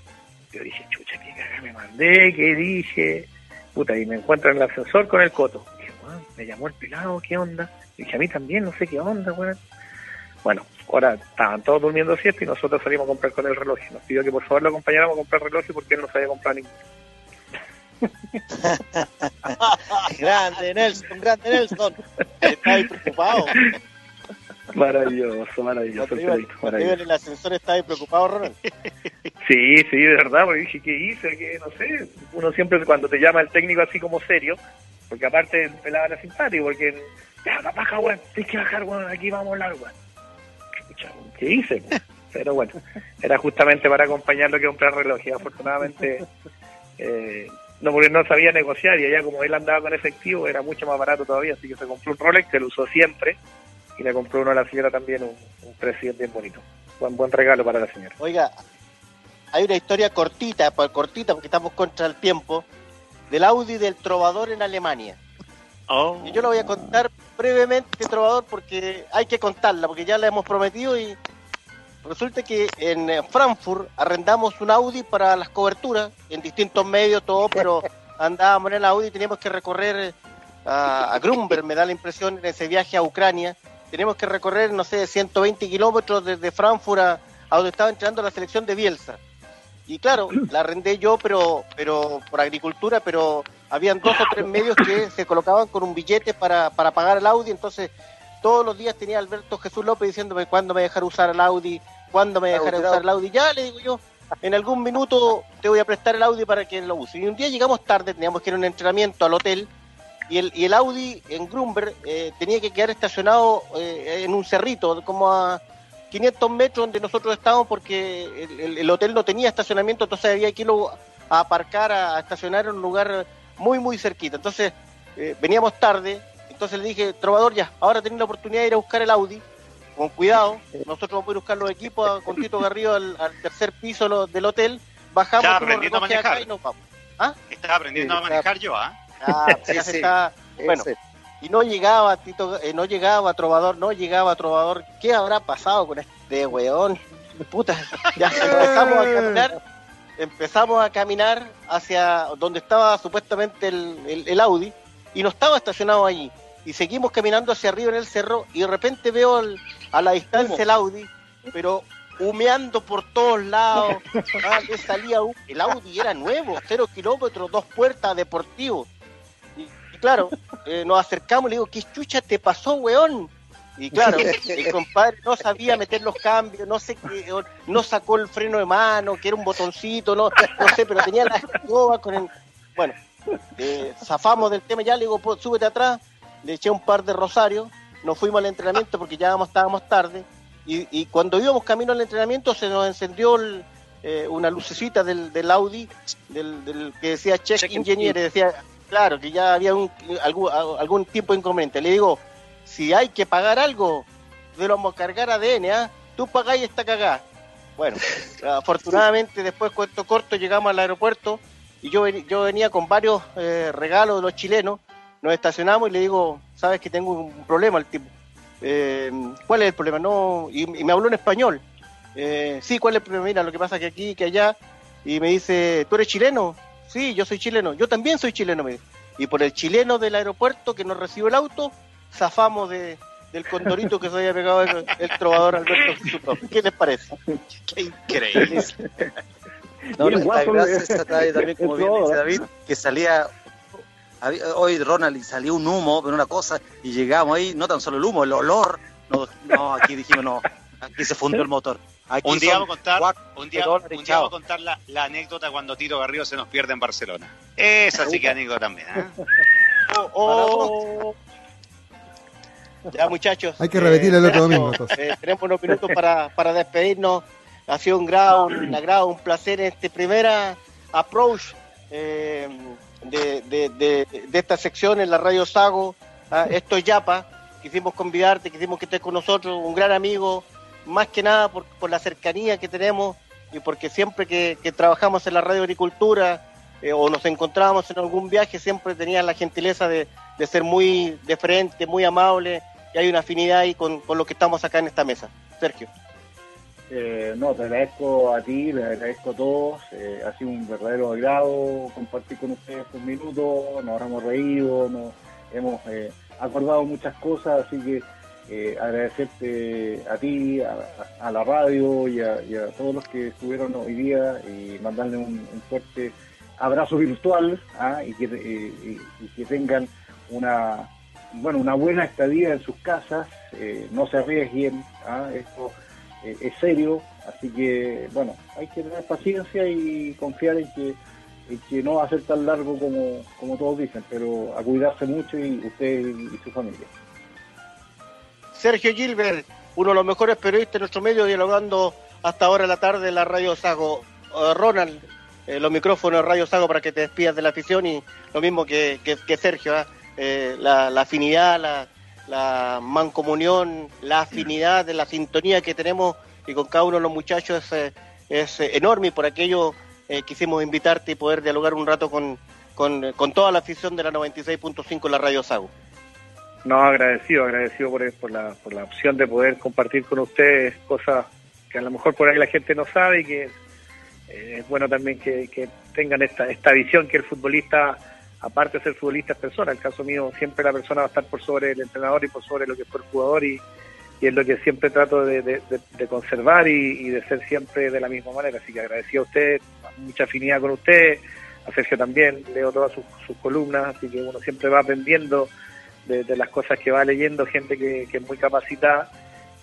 Yo dije, chucha, qué cagada me mandé, qué dije, puta, y me encuentro en el ascensor con el coto. Dije, "Weón, me llamó el pelado, ¿qué onda? dije, a mí también, no sé qué onda, weón. Bueno, ahora estaban todos durmiendo siesta y nosotros salimos a comprar con el reloj. Nos pidió que por favor lo acompañáramos a comprar el reloj porque él no sabía comprar ninguno. <laughs> grande Nelson, grande Nelson. Estaba ahí preocupado. Maravilloso, maravilloso. Cuando iba, en el ascensor estaba ahí preocupado, Ronald. <laughs> Sí, sí, de verdad, porque dije, ¿qué hice? ¿Qué? No sé. Uno siempre, cuando te llama el técnico así como serio, Porque aparte el pelado era simpático, porque ya, baja, weón, tienes que bajar, weón, aquí vamos a hablar, weón. ¿Qué hice? <laughs> Pero bueno, era justamente para acompañarlo que comprar reloj. Y afortunadamente, <laughs> eh, no porque no sabía negociar y allá como él andaba con efectivo era mucho más barato todavía, así que se compró un Rolex que lo usó siempre y le compró uno a la señora también, un, un precio bien bonito. Buen, buen regalo para la señora. Oiga, hay una historia cortita, cortita porque estamos contra el tiempo, del Audi del Trovador en Alemania. Oh. Y yo la voy a contar brevemente, Trovador, porque hay que contarla, porque ya la hemos prometido y resulta que en eh, Frankfurt arrendamos un Audi para las coberturas, en distintos medios, todo, pero <laughs> andábamos en el Audi y teníamos que recorrer eh, a, a Grunberg, me da la impresión, en ese viaje a Ucrania. Teníamos que recorrer, no sé, 120 kilómetros desde Frankfurt a, a donde estaba entrenando la selección de Bielsa. Y claro, la arrendé yo, pero, pero por agricultura, pero habían dos o tres medios que se colocaban con un billete para, para pagar el Audi, entonces todos los días tenía Alberto Jesús López diciéndome cuándo me dejará usar el Audi, cuándo me dejará usar el Audi. Ya le digo yo, en algún minuto te voy a prestar el Audi para que lo use. Y un día llegamos tarde, teníamos que ir a un entrenamiento al hotel, y el, y el Audi en Grunberg eh, tenía que quedar estacionado eh, en un cerrito, como a 500 metros donde nosotros estábamos, porque el, el- el hotel no tenía estacionamiento, entonces había que irlo a aparcar, a, a estacionar en un lugar muy, muy cerquita. Entonces eh, veníamos tarde, entonces le dije, Trovador, ya, ahora tenés la oportunidad de ir a buscar el Audi, con cuidado, nosotros vamos a ir a buscar los equipos a- con Tito Garrido al, al tercer piso lo- del hotel, bajamos, Estaba aprendiendo a recoges acá manejar. y nos vamos. Estaba aprendiendo Sí, a manejar yo, ¿ah? Ah, <laughs> Sí, ya se sí. está. Bueno, y no llegaba Tito, eh, no llegaba Trovador, no llegaba Trovador. ¿Qué habrá pasado con este weón? Puta, <laughs> ya empezamos a caminar, empezamos a caminar hacia donde estaba supuestamente el, el- el Audi y no estaba estacionado allí. Y seguimos caminando hacia arriba en el cerro y de repente veo a la distancia el Audi, pero humeando por todos lados. <laughs> Ah, le salía hu- el Audi era nuevo, cero kilómetros, dos puertas, deportivo. Claro, eh, nos acercamos y le digo, ¿qué chucha te pasó, weón? Y claro, <laughs> el compadre no sabía meter los cambios, no sé qué, no sacó el freno de mano, que era un botoncito, no, no sé, pero tenía la escoba con el. Bueno, eh, zafamos del tema, ya le digo, "Po, súbete atrás, le eché un par de rosarios, nos fuimos al entrenamiento porque ya estábamos tarde, y, y cuando íbamos camino al entrenamiento se nos encendió el, eh, una lucecita del, del Audi, del, del que decía Check, Check Engineer, decía, claro, que ya había un, algún, algún tipo de inconveniente. Le digo, si hay que pagar algo, lo vamos a cargar ADN, ¿ah? Tú pagáis esta cagada. Bueno, <laughs> afortunadamente después, cuento corto, llegamos al aeropuerto y yo, yo venía con varios eh, regalos de los chilenos, nos estacionamos y le digo, sabes que tengo un problema el tipo. Eh, ¿Cuál es el problema? No, y, y me habló en español. Eh, sí, ¿cuál es el problema? Mira, lo que pasa que aquí, que allá. Y me dice, ¿tú eres chileno? Sí, yo soy chileno. Yo también soy chileno, me. Y por el chileno del aeropuerto que nos recibió el auto, zafamos de, del condorito que se había pegado el, el trovador Alberto López. ¿Qué les parece? Qué increíble. No, Bien, la, la guapo, gracia eh, está también, como bien dice ¿eh? David, que salía había- hoy Ronald y salió un humo, pero una cosa, y llegamos ahí, no tan solo el humo, el olor, no, no aquí dijimos no, aquí se fundió el motor. Aquí Un día vamos a contar, cuatro un día, un día a contar la, la anécdota cuando Tito Garrido se nos pierde en Barcelona. Esa sí que anécdota también, ¿eh? <laughs> Oh, oh. Ya, muchachos. Hay que repetir el otro domingo. Eh, tenemos unos minutos para, para despedirnos. Ha sido un grado, un agrado, un placer en este primera approach eh, de, de, de, de esta sección en la Radio Sago. Ah, esto es Yapa. Quisimos convidarte, quisimos que estés con nosotros, un gran amigo, más que nada por, por la cercanía que tenemos y porque siempre que, trabajamos en la radio agricultura eh, o nos encontrábamos en algún viaje, siempre tenías la gentileza de, de ser muy deferente, muy amable y hay una afinidad ahí con, con lo que estamos acá en esta mesa. Sergio. Eh, no, te agradezco a ti, le agradezco a todos. eh, ha sido un verdadero agrado compartir con ustedes estos minutos. Nos hemos reído, nos hemos acordado muchas cosas, así que eh, agradecerte a ti, a, la radio y a, todos los que estuvieron hoy día y mandarle un, fuerte abrazo virtual ¿ah? y, que, eh, y que tengan una bueno una buena estadía en sus casas, eh, no se arriesguen, ¿ah? esto eh, es serio, así que bueno, hay que tener paciencia y confiar en que y que no va a ser tan largo como, como todos dicen, pero a cuidarse mucho y usted y su familia. Sergio Gilbert, uno de los mejores periodistas de nuestro medio, dialogando hasta ahora en la tarde en la Radio Sago. Uh, Ronald, eh, los micrófonos de Radio Sago para que te despidas de la afición y lo mismo que, que, Sergio, ¿eh? Eh, la, afinidad, la, mancomunión, la afinidad de la sintonía que tenemos y con cada uno de los muchachos es, es enorme y por aquello quisimos invitarte y poder dialogar un rato con, con, con toda la afición de la 96.5 en la Radio Sago. No, agradecido, agradecido por, por, la, por la opción de poder compartir con ustedes cosas que a lo mejor por ahí la gente no sabe y que eh, es bueno también que, que, tengan esta, esta visión que el futbolista, aparte de ser futbolista, es persona. En el caso mío, siempre la persona va a estar por sobre el entrenador y por sobre lo que fue el jugador y, y es lo que siempre trato de, de, conservar y, y, de ser siempre de la misma manera. Así que agradecido a usted, mucha afinidad con usted, a Sergio también, leo todas sus, sus columnas, así que uno siempre va aprendiendo de, de, las cosas que va leyendo, gente que, que, es muy capacitada.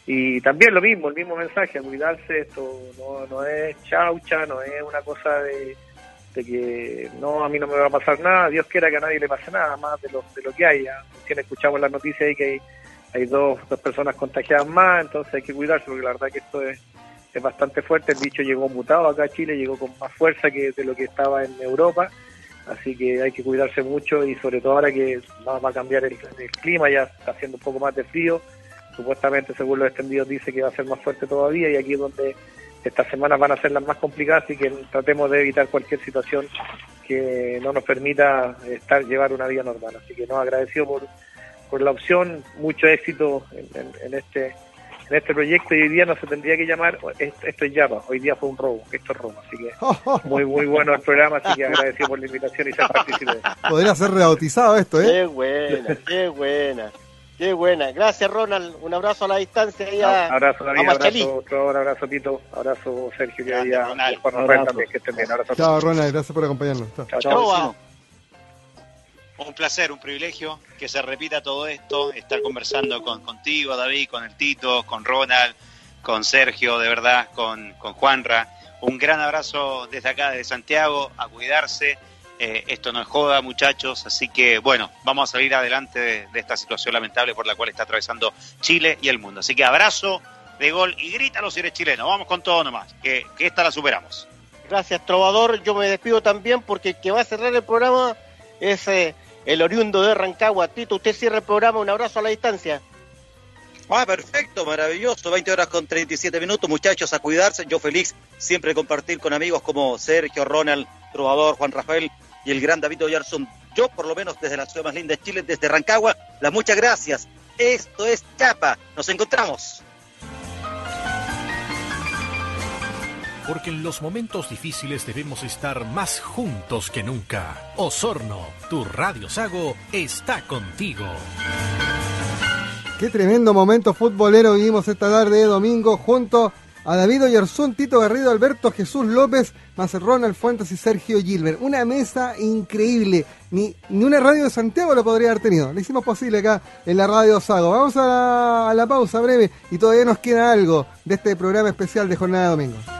Y también lo mismo, el mismo mensaje, cuidarse, esto no, no es chaucha, no es una cosa de, de, que no, a mí no me va a pasar nada, Dios quiera que a nadie le pase nada, más de lo, de lo que hay. Recién escuchamos las noticias ahí que hay, hay dos, dos personas contagiadas más, entonces hay que cuidarse, porque la verdad que esto es, es bastante fuerte. El bicho llegó mutado acá a Chile, llegó con más fuerza que de lo que estaba en Europa así que hay que cuidarse mucho y sobre todo ahora que va, a cambiar el, el, clima, ya está haciendo un poco más de frío, supuestamente según los extendidos dice que va a ser más fuerte todavía y aquí es donde estas semanas van a ser las más complicadas y que tratemos de evitar cualquier situación que no nos permita estar llevar una vida normal, así que nos agradecido por, por la opción, mucho éxito en, en, en este en este proyecto y hoy día no se tendría que llamar esto es Yapa, hoy día fue un robo, esto es robo, así que <laughs> muy muy bueno el programa, así que agradecido por la invitación y ser partícipe. Podría ser rebautizado esto, ¿eh? Qué buena, qué buena. Qué buena. Gracias, Ronald. Un abrazo a la distancia. Ahí a, abrazo, David, a abrazo, otro abrazo, Tito. Abrazo, Sergio, que había. Juan Rafael también, que estén bien. Abrazo. Chao, Ronald. Gracias por acompañarnos. Chao, chao. chao. Un placer, un privilegio que se repita todo esto, estar conversando con, contigo, David, con el Tito, con Ronald, con Sergio, de verdad, con, con Juanra. Un gran abrazo desde acá, desde Santiago, a cuidarse. Eh, esto no es joda, muchachos, así que bueno, vamos a salir adelante de, esta situación lamentable por la cual está atravesando Chile y el mundo. Así que abrazo de gol y grítalo si eres chileno. Vamos con todo nomás, que, que esta la superamos. Gracias, Trovador. Yo me despido también porque el que va a cerrar el programa es... Eh, el oriundo de Rancagua. Tito, usted cierra el programa, un abrazo a la distancia. Ah, perfecto, maravilloso. 20 horas con 37 minutos, muchachos, a cuidarse. Yo feliz siempre compartir con amigos como Sergio, Ronald, Trovador, Juan Rafael y el gran David Oyarzún. Yo, por lo menos, desde la ciudad más linda de Chile, desde Rancagua, las muchas gracias. Esto es Chapa. Nos encontramos. Porque en los momentos difíciles debemos estar más juntos que nunca. Osorno, tu Radio Sago, está contigo. Qué tremendo momento futbolero vivimos esta tarde de domingo junto a David Oyarzún, Tito Garrido, Alberto Jesús López, más Ronald y Sergio Gilbert. Una mesa increíble. Ni, ni una radio de Santiago lo podría haber tenido. Lo hicimos posible acá en la radio Sago. Vamos a la pausa breve y todavía nos queda algo de este programa especial de Jornada de Domingo.